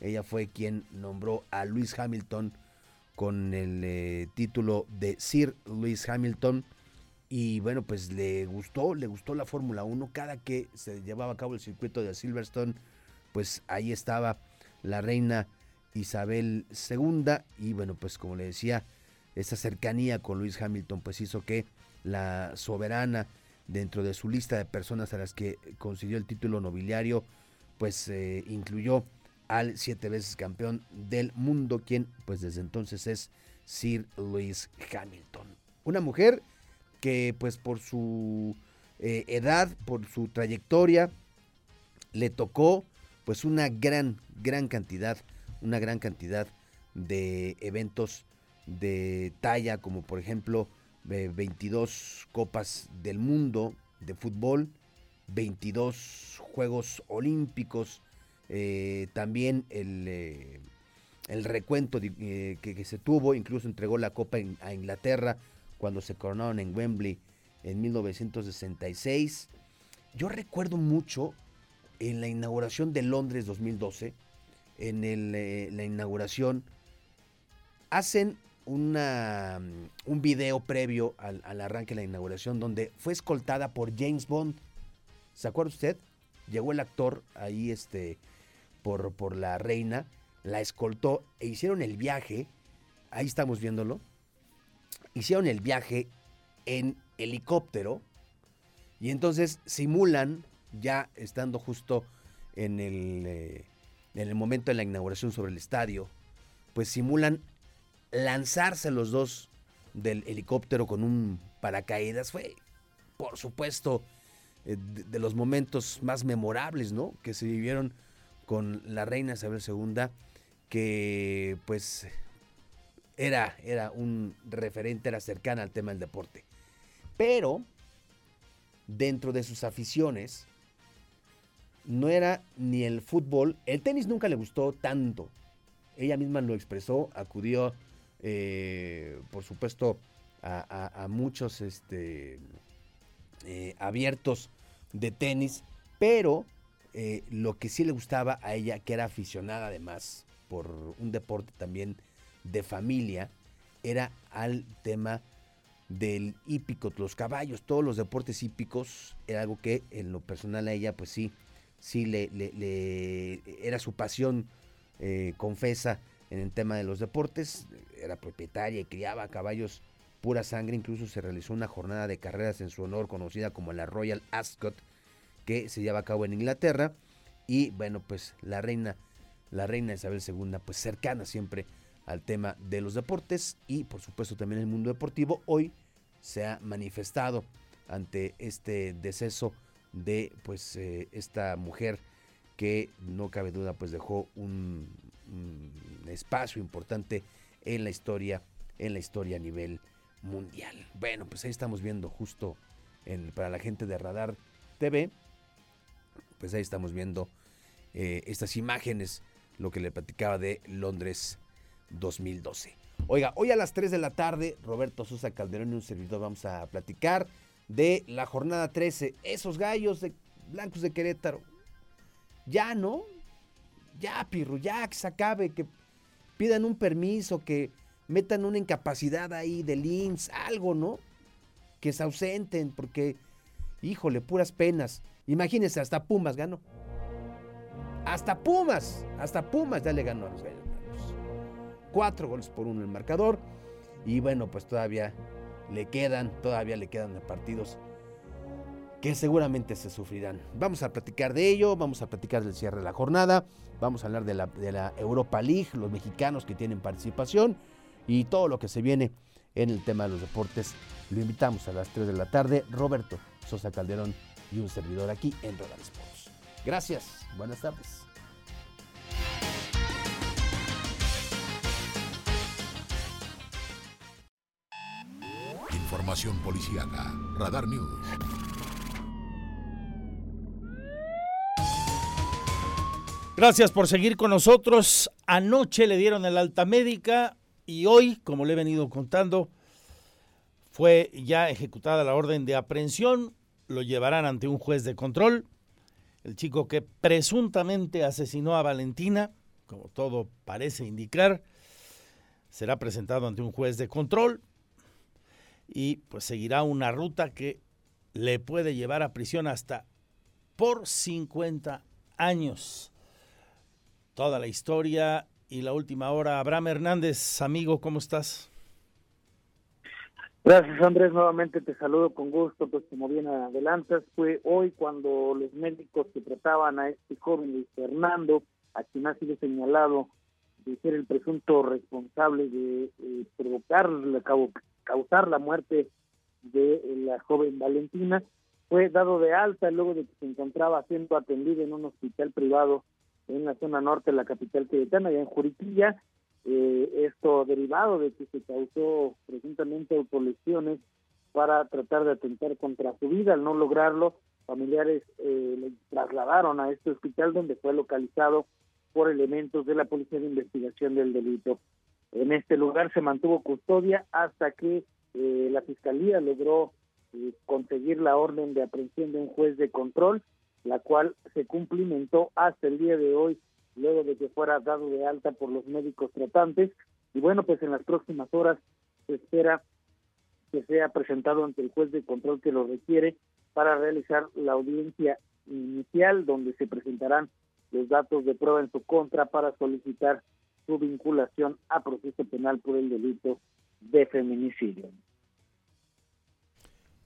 Speaker 14: ella fue quien nombró a Luis Hamilton con el eh, título de Sir Luis Hamilton. Y bueno pues le gustó, le gustó la Fórmula 1 cada que se llevaba a cabo el circuito de Silverstone pues ahí estaba la reina Isabel II y bueno pues como le decía esa cercanía con Luis Hamilton pues hizo que la soberana dentro de su lista de personas a las que consiguió el título nobiliario pues eh, incluyó al siete veces campeón del mundo quien pues desde entonces es Sir Luis Hamilton. Una mujer que pues por su eh, edad por su trayectoria le tocó pues una gran gran cantidad una gran cantidad de eventos de talla, como por ejemplo 22 Copas del Mundo de fútbol, 22 Juegos Olímpicos, eh, también el, eh, el recuento eh, que, se tuvo, incluso entregó la Copa a Inglaterra cuando se coronaron en Wembley en 1966. Yo recuerdo mucho en la inauguración de Londres 2012, en eh, la inauguración, hacen una, un video previo al, arranque de la inauguración donde fue escoltada por James Bond. ¿Se acuerda usted? Llegó el actor ahí este, por, por la reina, la escoltó e hicieron el viaje, ahí estamos viéndolo, hicieron el viaje en helicóptero y entonces simulan, ya estando justo en el, eh, en el momento de la inauguración sobre el estadio, pues simulan lanzarse los dos del helicóptero con un paracaídas. Fue, por supuesto, eh, de, los momentos más memorables, ¿no? Que se vivieron con la reina Isabel II, que pues era, era un referente, era cercana al tema del deporte. Pero, dentro de sus aficiones, no era ni el fútbol, el tenis nunca le gustó tanto. Ella misma lo expresó, acudió, eh, por supuesto, a, muchos este, eh, abiertos de tenis, pero eh, lo que sí le gustaba a ella, que era aficionada además por un deporte también de familia, era al tema del hípico, los caballos, todos los deportes hípicos, era algo que en lo personal a ella, pues sí, sí le, era su pasión, eh, confesa, en el tema de los deportes. Era propietaria y criaba caballos pura sangre. Incluso se realizó una jornada de carreras en su honor conocida como la Royal Ascot, que se lleva a cabo en Inglaterra. Y bueno, pues la reina, la reina Isabel II, pues cercana siempre al tema de los deportes y por supuesto también el mundo deportivo, hoy se ha manifestado ante este deceso de pues eh, esta mujer que no cabe duda pues dejó un, espacio importante en la historia en la historia a nivel mundial. Bueno, pues ahí estamos viendo justo para la gente de Radar TV, pues ahí estamos viendo eh, estas imágenes, lo que le platicaba de Londres 2012. Oiga, hoy a las 3 de la tarde, Roberto Sosa Calderón y un servidor vamos a platicar de la jornada 13. Esos gallos de blancos de Querétaro. Ya, ¿no? Ya, Pirro, ya que se acabe, que pidan un permiso, que metan una incapacidad ahí de links, algo, ¿no? Que se ausenten, porque, híjole, puras penas. Imagínense, hasta Pumas ganó. Hasta Pumas, hasta Pumas ya le ganó a los gallos Cuatro goles por uno el marcador. Y bueno, pues todavía le quedan, todavía le quedan partidos que seguramente se sufrirán. Vamos a platicar de ello, vamos a platicar del cierre de la jornada, vamos a hablar de la, de la Europa League, los mexicanos que tienen participación y todo lo que se viene en el tema de los deportes. Lo invitamos a las 3 de la tarde, Roberto Sosa Calderón y un servidor aquí en Radar Sports. Gracias, buenas tardes.
Speaker 2: Información policíaca. Radar News.
Speaker 1: Gracias por seguir con nosotros. Anoche le dieron el alta médica y hoy, como le he venido contando, fue ya ejecutada la orden de aprehensión. Lo llevarán ante un juez de control. El chico que presuntamente asesinó a Valentina, como todo parece indicar, será presentado ante un juez de control y pues seguirá una ruta que le puede llevar a prisión hasta por 50 años. Toda la historia y la última hora. Abraham Hernández, amigo, ¿cómo estás?
Speaker 10: Gracias Andrés, nuevamente te saludo con gusto, pues como bien adelantas, fue hoy cuando los médicos que trataban a este joven Luis Fernando, a quien ha sido señalado de ser el presunto responsable de eh, provocar causar la muerte de la joven Valentina, fue dado de alta luego de que se encontraba siendo atendido en un hospital privado en la zona norte de la capital queretana, allá en Juriquilla. Eh, esto derivado de que se causó presuntamente autolesiones para tratar de atentar contra su vida. Al no lograrlo, familiares eh, le trasladaron a este hospital donde fue localizado por elementos de la Policía de Investigación del Delito. En este lugar se mantuvo custodia hasta que eh, la Fiscalía logró eh, conseguir la orden de aprehensión de un juez de control, la cual se cumplimentó hasta el día de hoy, luego de que fuera dado de alta por los médicos tratantes. Y bueno, pues en las próximas horas se espera que sea presentado ante el juez de control que lo requiere para realizar la audiencia inicial, donde se presentarán los datos de prueba en su contra para solicitar su vinculación a proceso penal por el delito de feminicidio.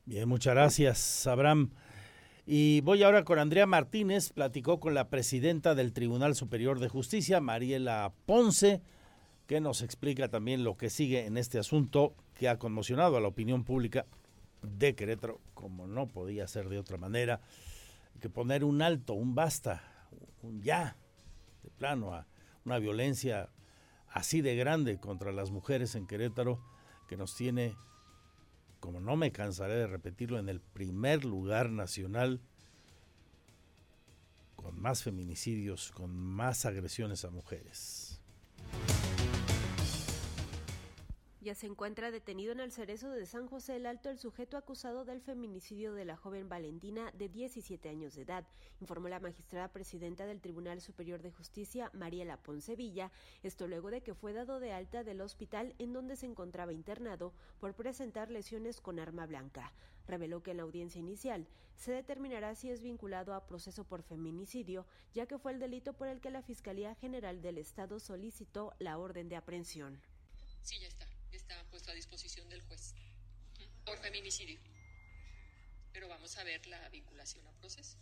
Speaker 1: Bien, muchas gracias, Abraham. Y voy ahora con Andrea Martínez, platicó con la presidenta del Tribunal Superior de Justicia, Mariela Ponce, que nos explica también lo que sigue en este asunto que ha conmocionado a la opinión pública de Querétaro, como no podía ser de otra manera, que poner un alto, un basta, un ya, de plano, a una violencia así de grande contra las mujeres en Querétaro que nos tiene, como no me cansaré de repetirlo, en el primer lugar nacional con más feminicidios, con más agresiones a mujeres.
Speaker 15: Ya se encuentra detenido en el cerezo de San José el Alto el sujeto acusado del feminicidio de la joven Valentina de 17 años de edad, informó la magistrada presidenta del Tribunal Superior de Justicia, Mariela Poncevilla, esto luego de que fue dado de alta del hospital en donde se encontraba internado por presentar lesiones con arma blanca. Reveló que en la audiencia inicial se determinará si es vinculado a proceso por feminicidio, ya que fue el delito por el que la Fiscalía General del Estado solicitó la orden de aprehensión.
Speaker 3: Sí, ya está disposición del juez por feminicidio. Pero vamos a ver la vinculación a proceso.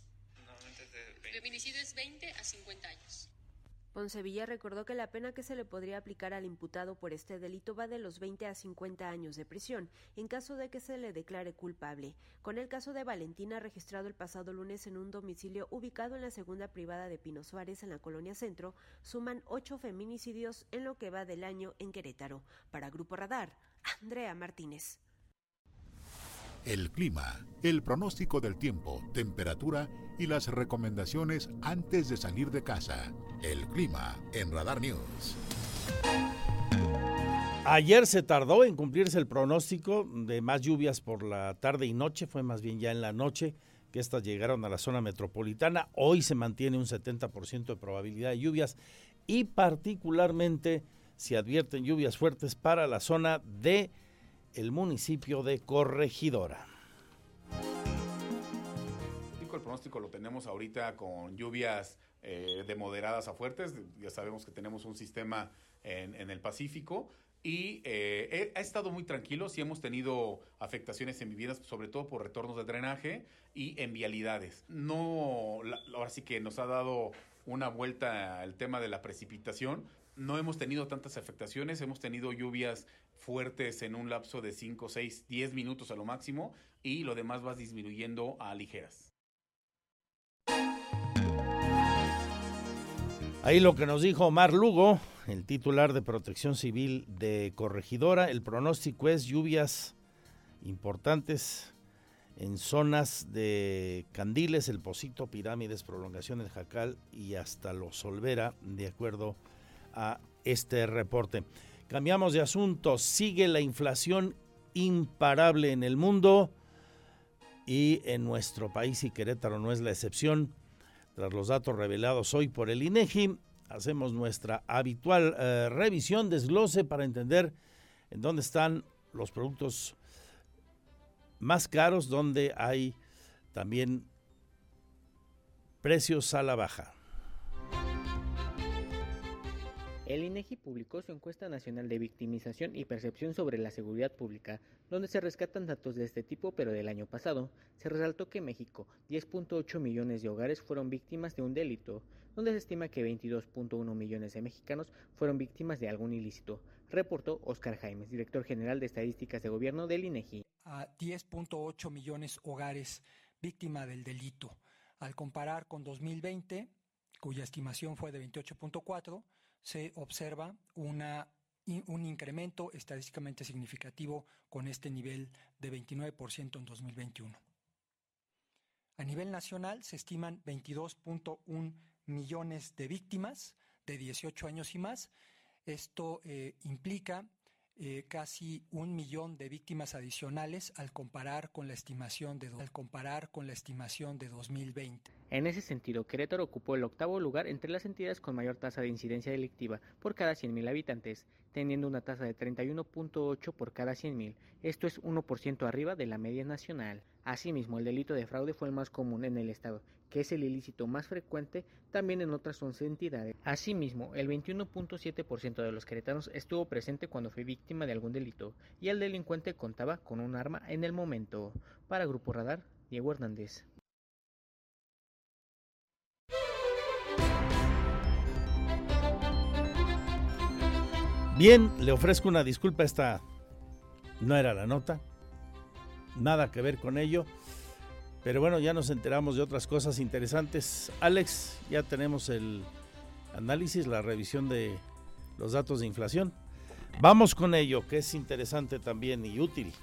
Speaker 3: Feminicidio es 20 a 50 años.
Speaker 15: Poncevilla recordó que la pena que se le podría aplicar al imputado por este delito va de los 20 a 50 años de prisión, en caso de que se le declare culpable. Con el caso de Valentina, registrado el pasado lunes en un domicilio ubicado en la segunda privada de Pino Suárez, en la colonia Centro, suman ocho feminicidios en lo que va del año en Querétaro. Para Grupo Radar, Andrea Martínez.
Speaker 2: El clima, el pronóstico del tiempo, temperatura y las recomendaciones antes de salir de casa. El clima en Radar News.
Speaker 1: Ayer se tardó en cumplirse el pronóstico de más lluvias por la tarde y noche, fue más bien ya en la noche que estas llegaron a la zona metropolitana. Hoy se mantiene un 70% de probabilidad de lluvias y particularmente se advierten lluvias fuertes para la zona de el municipio de Corregidora.
Speaker 16: El pronóstico lo tenemos ahorita con lluvias eh, de moderadas a fuertes. Ya sabemos que tenemos un sistema en, el Pacífico y eh, ha estado muy tranquilo, sí hemos tenido afectaciones en viviendas, sobre todo por retornos de drenaje y en vialidades. No, ahora sí que nos ha dado una vuelta al tema de la precipitación. No hemos tenido tantas afectaciones, hemos tenido lluvias fuertes en un lapso de 5, 6, 10 minutos a lo máximo y lo demás va disminuyendo a ligeras.
Speaker 1: Ahí lo que nos dijo Omar Lugo, el titular de Protección Civil de Corregidora, el pronóstico es lluvias importantes en zonas de Candiles, El Pocito, Pirámides, Prolongación del Jacal y hasta Los Solvera, de acuerdo a este reporte. Cambiamos de asunto, sigue la inflación imparable en el mundo y en nuestro país y Querétaro no es la excepción. Tras los datos revelados hoy por el INEGI, hacemos nuestra habitual eh, revisión, desglose para entender en dónde están los productos más caros, donde hay también precios a la baja.
Speaker 17: El INEGI publicó su encuesta nacional de victimización y percepción sobre la seguridad pública, donde se rescatan datos de este tipo, pero del año pasado. Se resaltó que en México 10.8 millones de hogares fueron víctimas de un delito, donde se estima que 22.1 millones de mexicanos fueron víctimas de algún ilícito, reportó Oscar Jaimes, director general de Estadísticas de Gobierno del INEGI.
Speaker 18: A 10.8 millones hogares víctimas del delito, al comparar con 2020, cuya estimación fue de 28.4 se observa una, un incremento estadísticamente significativo con este nivel de 29% en 2021. A nivel nacional se estiman 22.1 millones de víctimas de 18 años y más. Esto eh, implica eh, casi un millón de víctimas adicionales al comparar con la estimación de al comparar con la estimación de 2020.
Speaker 17: En ese sentido, Querétaro ocupó el octavo lugar entre las entidades con mayor tasa de incidencia delictiva por cada 100.000 habitantes, teniendo una tasa de 31.8 por cada 100.000. Esto es 1% arriba de la media nacional. Asimismo, el delito de fraude fue el más común en el estado, que es el ilícito más frecuente también en otras 11 entidades. Asimismo, el 21.7% de los queretanos estuvo presente cuando fue víctima de algún delito y el delincuente contaba con un arma en el momento. Para Grupo Radar, Diego Hernández.
Speaker 1: Bien, le ofrezco una disculpa, esta no era la nota, nada que ver con ello. Pero bueno, ya nos enteramos de otras cosas interesantes. Alex, ya tenemos el análisis, la revisión de los datos de inflación. Vamos con ello, que es interesante también y útil.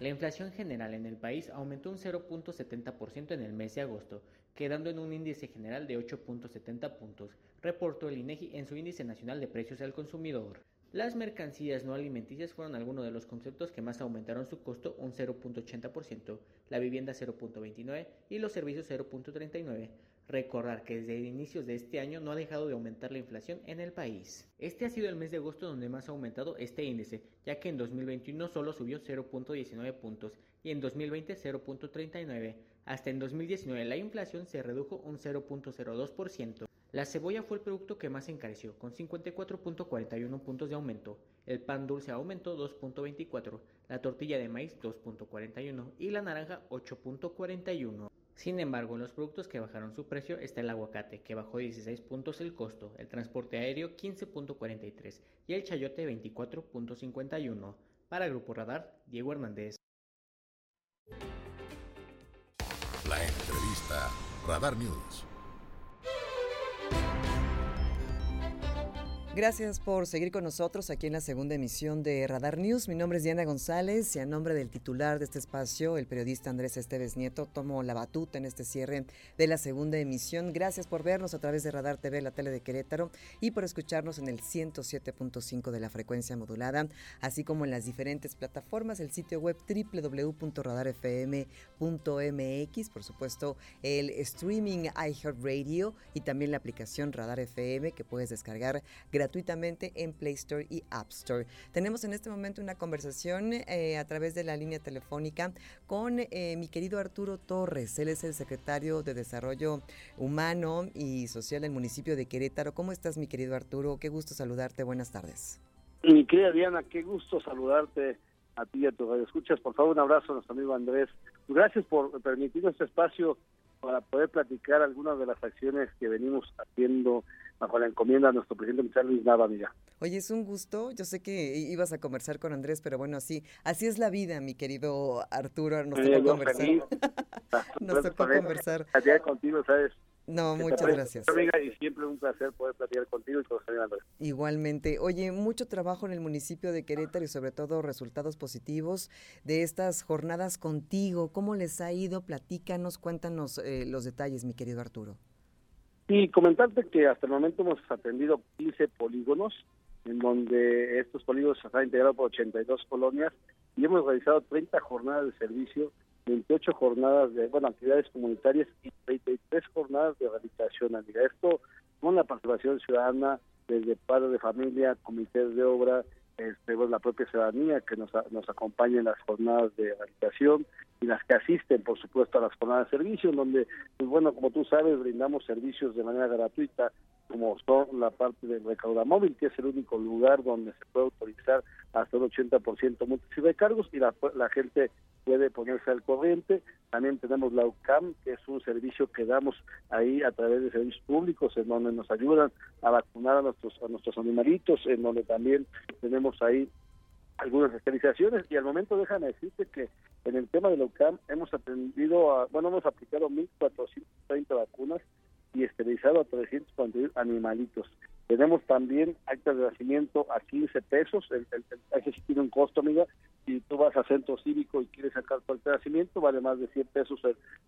Speaker 17: La inflación general en el país aumentó un 0.70% en el mes de agosto, quedando en un índice general de 8.70 puntos, reportó el INEGI en su índice nacional de precios al consumidor. Las mercancías no alimenticias fueron algunos de los conceptos que más aumentaron su costo un 0.80%, la vivienda 0.29% y los servicios 0.39%. Recordar que desde inicios de este año no ha dejado de aumentar la inflación en el país. Este ha sido el mes de agosto donde más ha aumentado este índice, ya que en 2021 solo subió 0.19 puntos y en 2020 0.39. Hasta en 2019 la inflación se redujo un 0.02%. La cebolla fue el producto que más encareció, con 54.41 puntos de aumento. El pan dulce aumentó 2.24, la tortilla de maíz 2.41 y la naranja 8.41. Sin embargo, en los productos que bajaron su precio está el aguacate, que bajó 16 puntos el costo, el transporte aéreo 15.43 y el chayote 24.51. Para Grupo Radar, Diego Hernández.
Speaker 2: La entrevista Radar News.
Speaker 19: Gracias por seguir con nosotros aquí en la segunda emisión de Radar News. Mi nombre es Diana González y a nombre del titular de este espacio, el periodista Andrés Esteves Nieto, tomo la batuta en este cierre de la segunda emisión. Gracias por vernos a través de Radar TV, la tele de Querétaro, y por escucharnos en el 107.5 de la frecuencia modulada, así como en las diferentes plataformas, el sitio web www.radarfm.mx, por supuesto, el streaming iHeartRadio y también la aplicación Radar FM que puedes descargar gratuitamente en Play Store y App Store. Tenemos en este momento una conversación eh, a través de la línea telefónica con eh, mi querido Arturo Torres. Él es el secretario de Desarrollo Humano y Social del municipio de Querétaro. ¿Cómo estás, mi querido Arturo? Qué gusto saludarte. Buenas tardes.
Speaker 20: Mi querida Diana, qué gusto saludarte a ti y a tu escuchas. Por favor, un abrazo a nuestro amigo Andrés. Gracias por permitirnos este espacio para poder platicar algunas de las acciones que venimos haciendo bajo la encomienda de nuestro presidente Michel Luis Nava, amiga.
Speaker 19: Oye, es un gusto. Yo sé que ibas a conversar con Andrés, pero bueno, así, así es la vida, mi querido Arturo. Nos tocó conversar. Nos tocó conversar.
Speaker 20: contigo, ¿sabes?
Speaker 19: No, muchas gracias.
Speaker 20: Amiga, y siempre un placer poder platicar contigo y con Andrés.
Speaker 19: Igualmente. Oye, mucho trabajo en el municipio de Querétaro y sobre todo resultados positivos de estas jornadas contigo. ¿Cómo les ha ido? Platícanos, cuéntanos eh, los detalles, mi querido Arturo.
Speaker 20: Y comentarte que hasta el momento hemos atendido 15 polígonos, en donde estos polígonos se han integrado por 82 colonias y hemos realizado 30 jornadas de servicio, 28 jornadas de bueno actividades comunitarias y 33 jornadas de rehabilitación. Amiga. Esto con la participación ciudadana desde padres de familia, comités de obra, este, la propia ciudadanía que nos, nos acompaña en las jornadas de rehabilitación y las que asisten, por supuesto, a las jornadas de servicio, donde, pues bueno, como tú sabes, brindamos servicios de manera gratuita, como son la parte del móvil, que es el único lugar donde se puede autorizar hasta un 80% multas y recargos, y la, la gente puede ponerse al corriente. También tenemos la UCAM, que es un servicio que damos ahí a través de servicios públicos, en donde nos ayudan a vacunar a nuestros, a nuestros animalitos, en donde también tenemos ahí algunas especializaciones y al momento déjame decirte que en el tema de la UCAM hemos atendido a, bueno, hemos aplicado 1.430 vacunas y esterilizado a 341 animalitos. Tenemos también actas de nacimiento a 15 pesos, el, el, el, tiene un costo, amiga, si tú vas a centro cívico y quieres sacar tu acta nacimiento, vale más de 100 pesos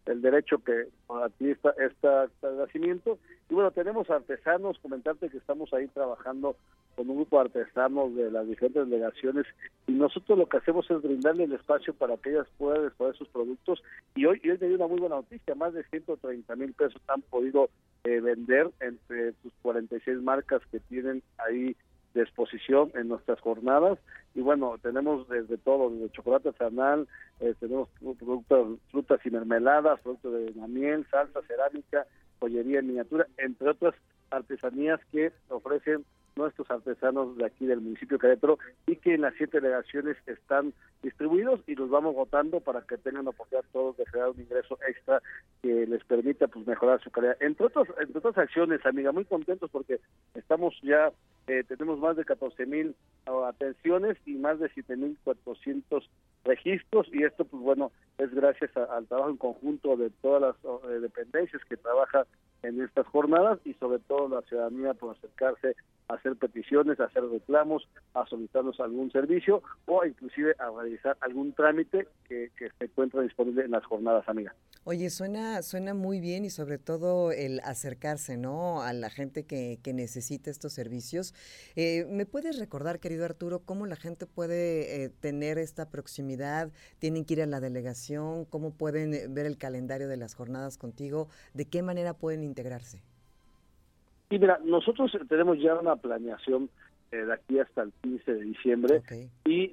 Speaker 20: el, derecho que a ti esta, esta acta nacimiento. Y bueno, tenemos artesanos, comentarte que estamos ahí trabajando con un grupo de artesanos de las diferentes delegaciones y nosotros lo que hacemos es brindarle el espacio para que ellas puedan exponer sus productos y hoy, hoy me dio una muy buena noticia, más de 130 mil pesos han podido eh, vender entre sus 46 marcas que tienen ahí de exposición en nuestras jornadas. Y bueno tenemos desde todo desde chocolate artesanal eh, tenemos productos frutas y mermeladas productos de miel salsa cerámica joyería en miniatura entre otras artesanías que ofrecen nuestros artesanos de aquí del municipio de Querétaro y que en las siete delegaciones están distribuidos y los vamos votando para que tengan la oportunidad todos de crear un ingreso extra que les permita pues mejorar su calidad. Entre otras, entre otras acciones, amiga, muy contentos porque estamos ya, eh, tenemos más de 14 mil ah, atenciones y más de 7 mil 400 registros y esto pues bueno es gracias al trabajo en conjunto de todas las eh, dependencias que trabajan en estas jornadas y sobre todo la ciudadanía por acercarse a hacer peticiones, a hacer reclamos, a solicitarnos algún servicio o inclusive a realizar algún trámite que, se encuentra disponible en las jornadas, amiga.
Speaker 19: Oye, suena, suena muy bien y sobre todo el acercarse, ¿no? A la gente que, que necesita estos servicios. Eh, ¿Me puedes recordar, querido Arturo, cómo la gente puede eh, tener esta proximidad? ¿Tienen que ir a la delegación? ¿Cómo pueden eh, ver el calendario de las jornadas contigo? ¿De qué manera pueden integrarse?
Speaker 20: Sí, mira, nosotros tenemos ya una planeación de aquí hasta el 15 de diciembre y,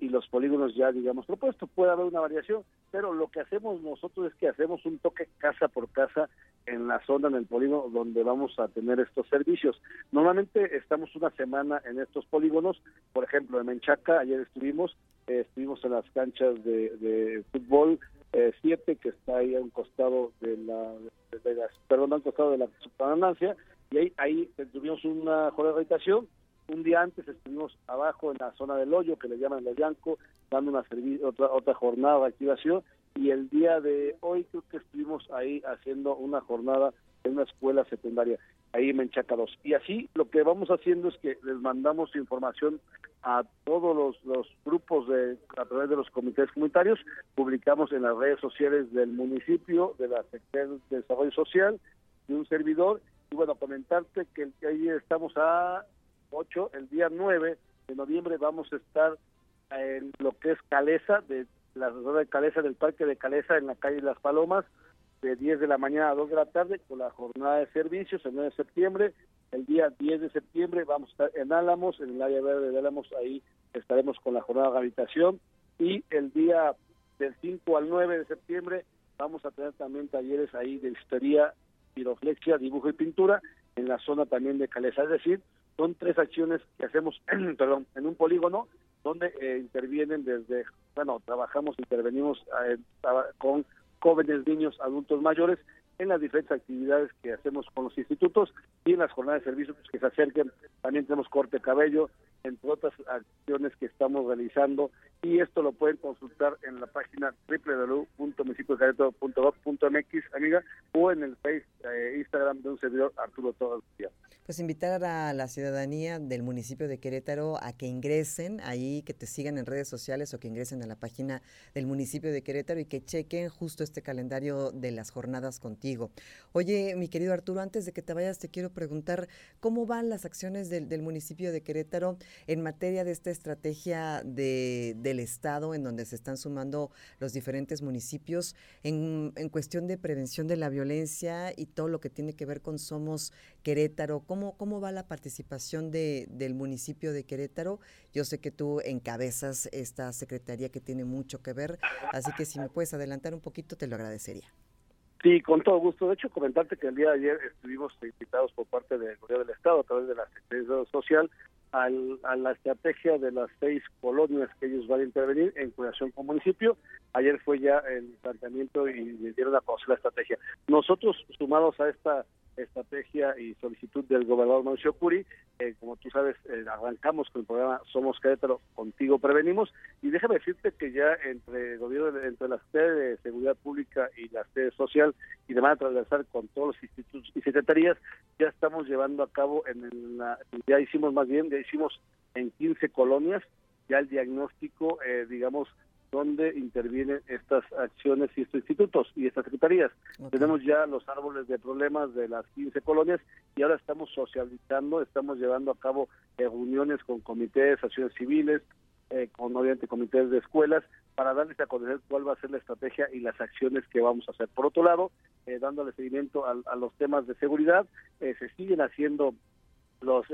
Speaker 20: y los polígonos ya, digamos, propuesto. Puede haber una variación, pero lo que hacemos nosotros es que hacemos un toque casa por casa en la zona, en el polígono donde vamos a tener estos servicios. Normalmente estamos una semana en estos polígonos, por ejemplo, en Menchaca, ayer estuvimos, eh, estuvimos en las canchas de, de fútbol, 7, eh, que está ahí a un costado de la, de, perdón, a un costado de la subpanancia, y ahí, ahí tuvimos una jornada de habitación. Un día antes estuvimos abajo en la zona del hoyo, que le llaman el Llanco, dando una otra, otra jornada de activación, y el día de hoy creo que estuvimos ahí haciendo una jornada en una escuela secundaria ahí en Menchaca 2. Y así lo que vamos haciendo es que les mandamos información a todos los, grupos de a través de los comités comunitarios, publicamos en las redes sociales del municipio, de la Secretaría de Desarrollo Social, de un servidor, y bueno, comentarte que ahí estamos a 8, el día 9 de noviembre vamos a estar en lo que es Caleza, de la zona de Caleza, del Parque de Caleza, en la calle Las Palomas, de 10 de la mañana a 2 de la tarde, con la jornada de servicios el 9 de septiembre. El día 10 de septiembre vamos a estar en Álamos, en el área verde de Álamos, ahí estaremos con la jornada de habitación. Y el día del 5 al 9 de septiembre vamos a tener también talleres ahí de historia, piroflexia, dibujo y pintura, en la zona también de Caleza. Es decir, son tres acciones que hacemos, perdón, en un polígono donde eh, intervienen desde, bueno, trabajamos, intervenimos eh, con jóvenes, niños, adultos mayores en las diferentes actividades que hacemos con los institutos y en las jornadas de servicios que se acerquen. También tenemos corte cabello, entre otras acciones que estamos realizando y esto lo pueden consultar en la página www.municipiodecareto.gov.mx, amiga, o en el Facebook, eh, Instagram de un servidor Arturo todos.
Speaker 19: Pues invitar a la ciudadanía del municipio de Querétaro a que ingresen ahí, que te sigan en redes sociales o que ingresen a la página del municipio de Querétaro y que chequen justo este calendario de las jornadas contigo. Oye, mi querido Arturo, antes de que te vayas, te quiero preguntar cómo van las acciones del, del municipio de Querétaro en materia de esta estrategia de, del Estado, en donde se están sumando los diferentes municipios en, en cuestión de prevención de la violencia y todo lo que tiene que ver con Somos Querétaro. ¿Cómo ¿Cómo, va la participación de, del municipio de Querétaro? Yo sé que tú encabezas esta secretaría que tiene mucho que ver, así que si me puedes adelantar un poquito, te lo agradecería.
Speaker 20: Sí, con todo gusto. De hecho, comentarte que el día de ayer estuvimos invitados por parte del Gobierno del Estado a través de la Secretaría Social al, a la estrategia de las seis colonias que ellos van a intervenir en curación con municipio. Ayer fue ya el planteamiento y le dieron a conocer la estrategia. Nosotros, sumados a esta estrategia y solicitud del gobernador Mauricio Curi. Eh, como tú sabes, eh, arrancamos con el programa Somos Querétaro, contigo prevenimos. Y déjame decirte que ya entre el gobierno, entre la sede de seguridad pública y la sede social, y de manera transversal con todos los institutos y secretarías, ya estamos llevando a cabo, en la, ya hicimos más bien, ya hicimos en 15 colonias, ya el diagnóstico, eh, digamos, donde intervienen estas acciones y estos institutos y estas secretarías. Tenemos ya los árboles de problemas de las 15 colonias y ahora estamos socializando, estamos llevando a cabo eh, reuniones con comités, acciones civiles, eh, con obviamente comités de escuelas, para darles a conocer cuál va a ser la estrategia y las acciones que vamos a hacer. Por otro lado, eh, dándole seguimiento a, a, los temas de seguridad, se siguen haciendo los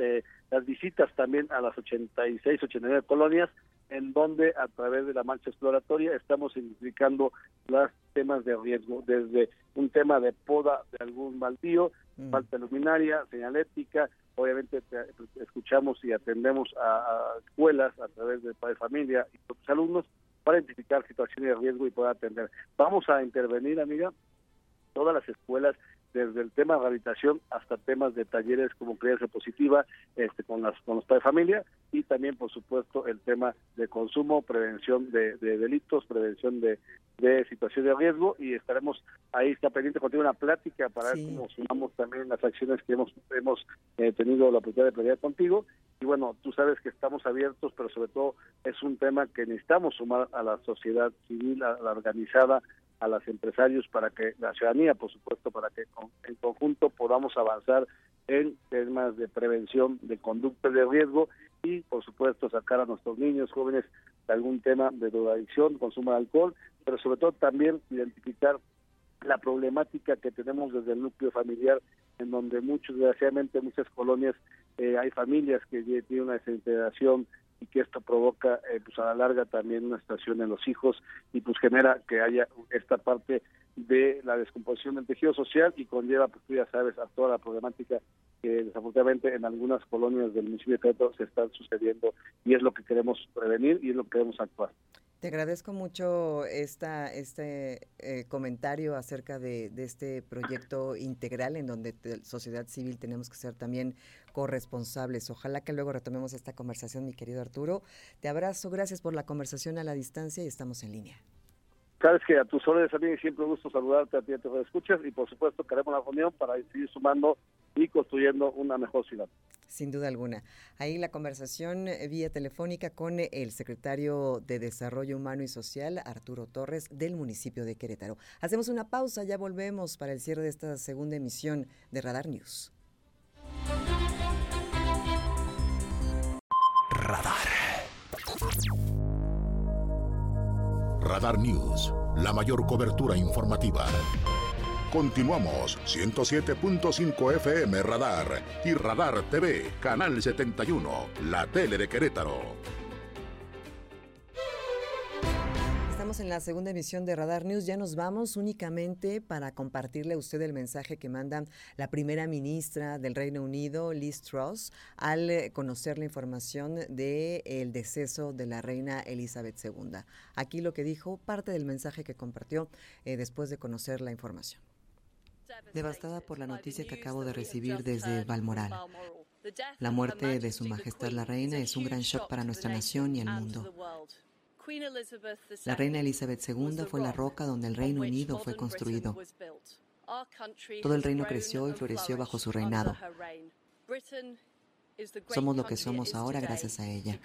Speaker 20: las visitas también a las 86, 89 colonias en donde a través de la marcha exploratoria estamos identificando los temas de riesgo, desde un tema de poda de algún baldío, mm. falta luminaria, señalética, obviamente escuchamos y atendemos a, escuelas a través de padre familia y otros alumnos para identificar situaciones de riesgo y poder atender. Vamos a intervenir, amiga, todas las escuelas desde el tema de rehabilitación hasta temas de talleres como crianza positiva este, con, las, con los padres de familia y también, por supuesto, el tema de consumo, prevención de, delitos, prevención de, de situaciones de riesgo y estaremos ahí, está pendiente contigo una plática para ver cómo sumamos también las acciones que hemos, hemos eh, tenido la oportunidad de pelear contigo. Y bueno, tú sabes que estamos abiertos, pero sobre todo es un tema que necesitamos sumar a la sociedad civil, a la organizada, a los empresarios para que la ciudadanía, por supuesto, para que en conjunto podamos avanzar en temas de prevención de conductas de riesgo y, por supuesto, sacar a nuestros niños, jóvenes de algún tema de drogadicción, consumo de alcohol, pero sobre todo también identificar la problemática que tenemos desde el núcleo familiar, en donde muchos, desgraciadamente, muchas colonias eh, hay familias que tienen una desintegración y que esto provoca eh, pues a la larga también una situación en los hijos y pues genera que haya esta parte de la descomposición del tejido social y conlleva, pues tú ya sabes, a toda la problemática que desafortunadamente en algunas colonias del municipio de Querétaro se están sucediendo y es lo que queremos prevenir y es lo que queremos actuar.
Speaker 19: Te agradezco mucho esta, este eh, comentario acerca de, este proyecto integral en donde sociedad civil tenemos que ser también corresponsables. Ojalá que luego retomemos esta conversación, mi querido Arturo. Te abrazo, gracias por la conversación a la distancia y estamos en línea.
Speaker 20: Sabes que a tus órdenes mí siempre un gusto saludarte a ti, a te escuchas y por supuesto queremos una reunión para seguir sumando y construyendo una mejor ciudad.
Speaker 19: Sin duda alguna. Ahí la conversación eh, vía telefónica con el secretario de Desarrollo Humano y Social, Arturo Torres, del municipio de Querétaro. Hacemos una pausa, ya volvemos para el cierre de esta segunda emisión de Radar News.
Speaker 2: Radar. Radar News, la mayor cobertura informativa. Continuamos 107.5 FM Radar y Radar TV, Canal 71, la tele de Querétaro.
Speaker 19: Estamos en la segunda emisión de Radar News. Ya nos vamos únicamente para compartirle a usted el mensaje que manda la primera ministra del Reino Unido, Liz Truss, al eh, conocer la información del el deceso de la reina Elizabeth II. Aquí lo que dijo, parte del mensaje que compartió eh, después de conocer la información. Devastada por la noticia que acabo de recibir desde Balmoral. La muerte de Su Majestad la Reina es un gran shock para nuestra nación y el mundo. La reina Elizabeth II fue la roca donde el Reino Unido fue construido. Todo el reino creció y floreció bajo su reinado. Somos lo que somos ahora gracias a ella.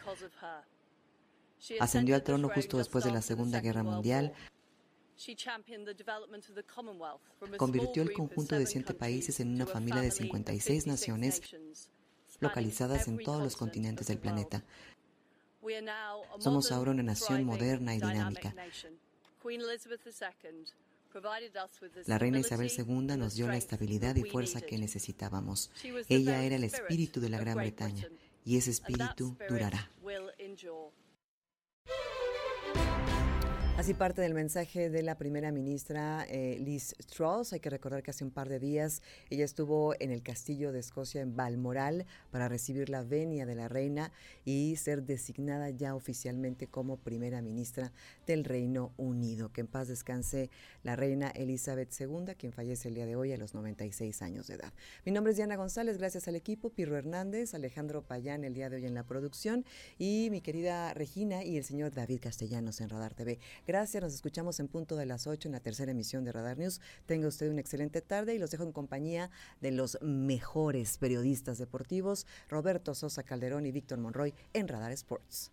Speaker 19: Ascendió al trono justo después de la Segunda Guerra Mundial. Convirtió el conjunto de siete países en una familia de 56 naciones localizadas en todos los continentes del planeta. Somos ahora una nación moderna y dinámica. La reina Isabel II nos dio la estabilidad y fuerza que necesitábamos. Ella era el espíritu de la Gran Bretaña y ese espíritu durará. Así parte del mensaje de la primera ministra eh, Liz Truss. Hay que recordar que hace un par de días ella estuvo en el castillo de Escocia en Balmoral para recibir la venia de la reina y ser designada ya oficialmente como primera ministra del Reino Unido. Que en paz descanse la reina Elizabeth II, quien fallece el día de hoy a los 96 años de edad. Mi nombre es Diana González, gracias al equipo, Pirro Hernández, Alejandro Payán el día de hoy en la producción y mi querida Regina y el señor David Castellanos en Radar TV. Gracias, nos escuchamos en punto de las 8 en la tercera emisión de Radar News. Tenga usted una excelente tarde y los dejo en compañía de los mejores periodistas deportivos, Roberto Sosa Calderón y Víctor Monroy en Radar Sports.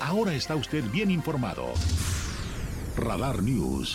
Speaker 2: Ahora está usted bien informado. Radar News.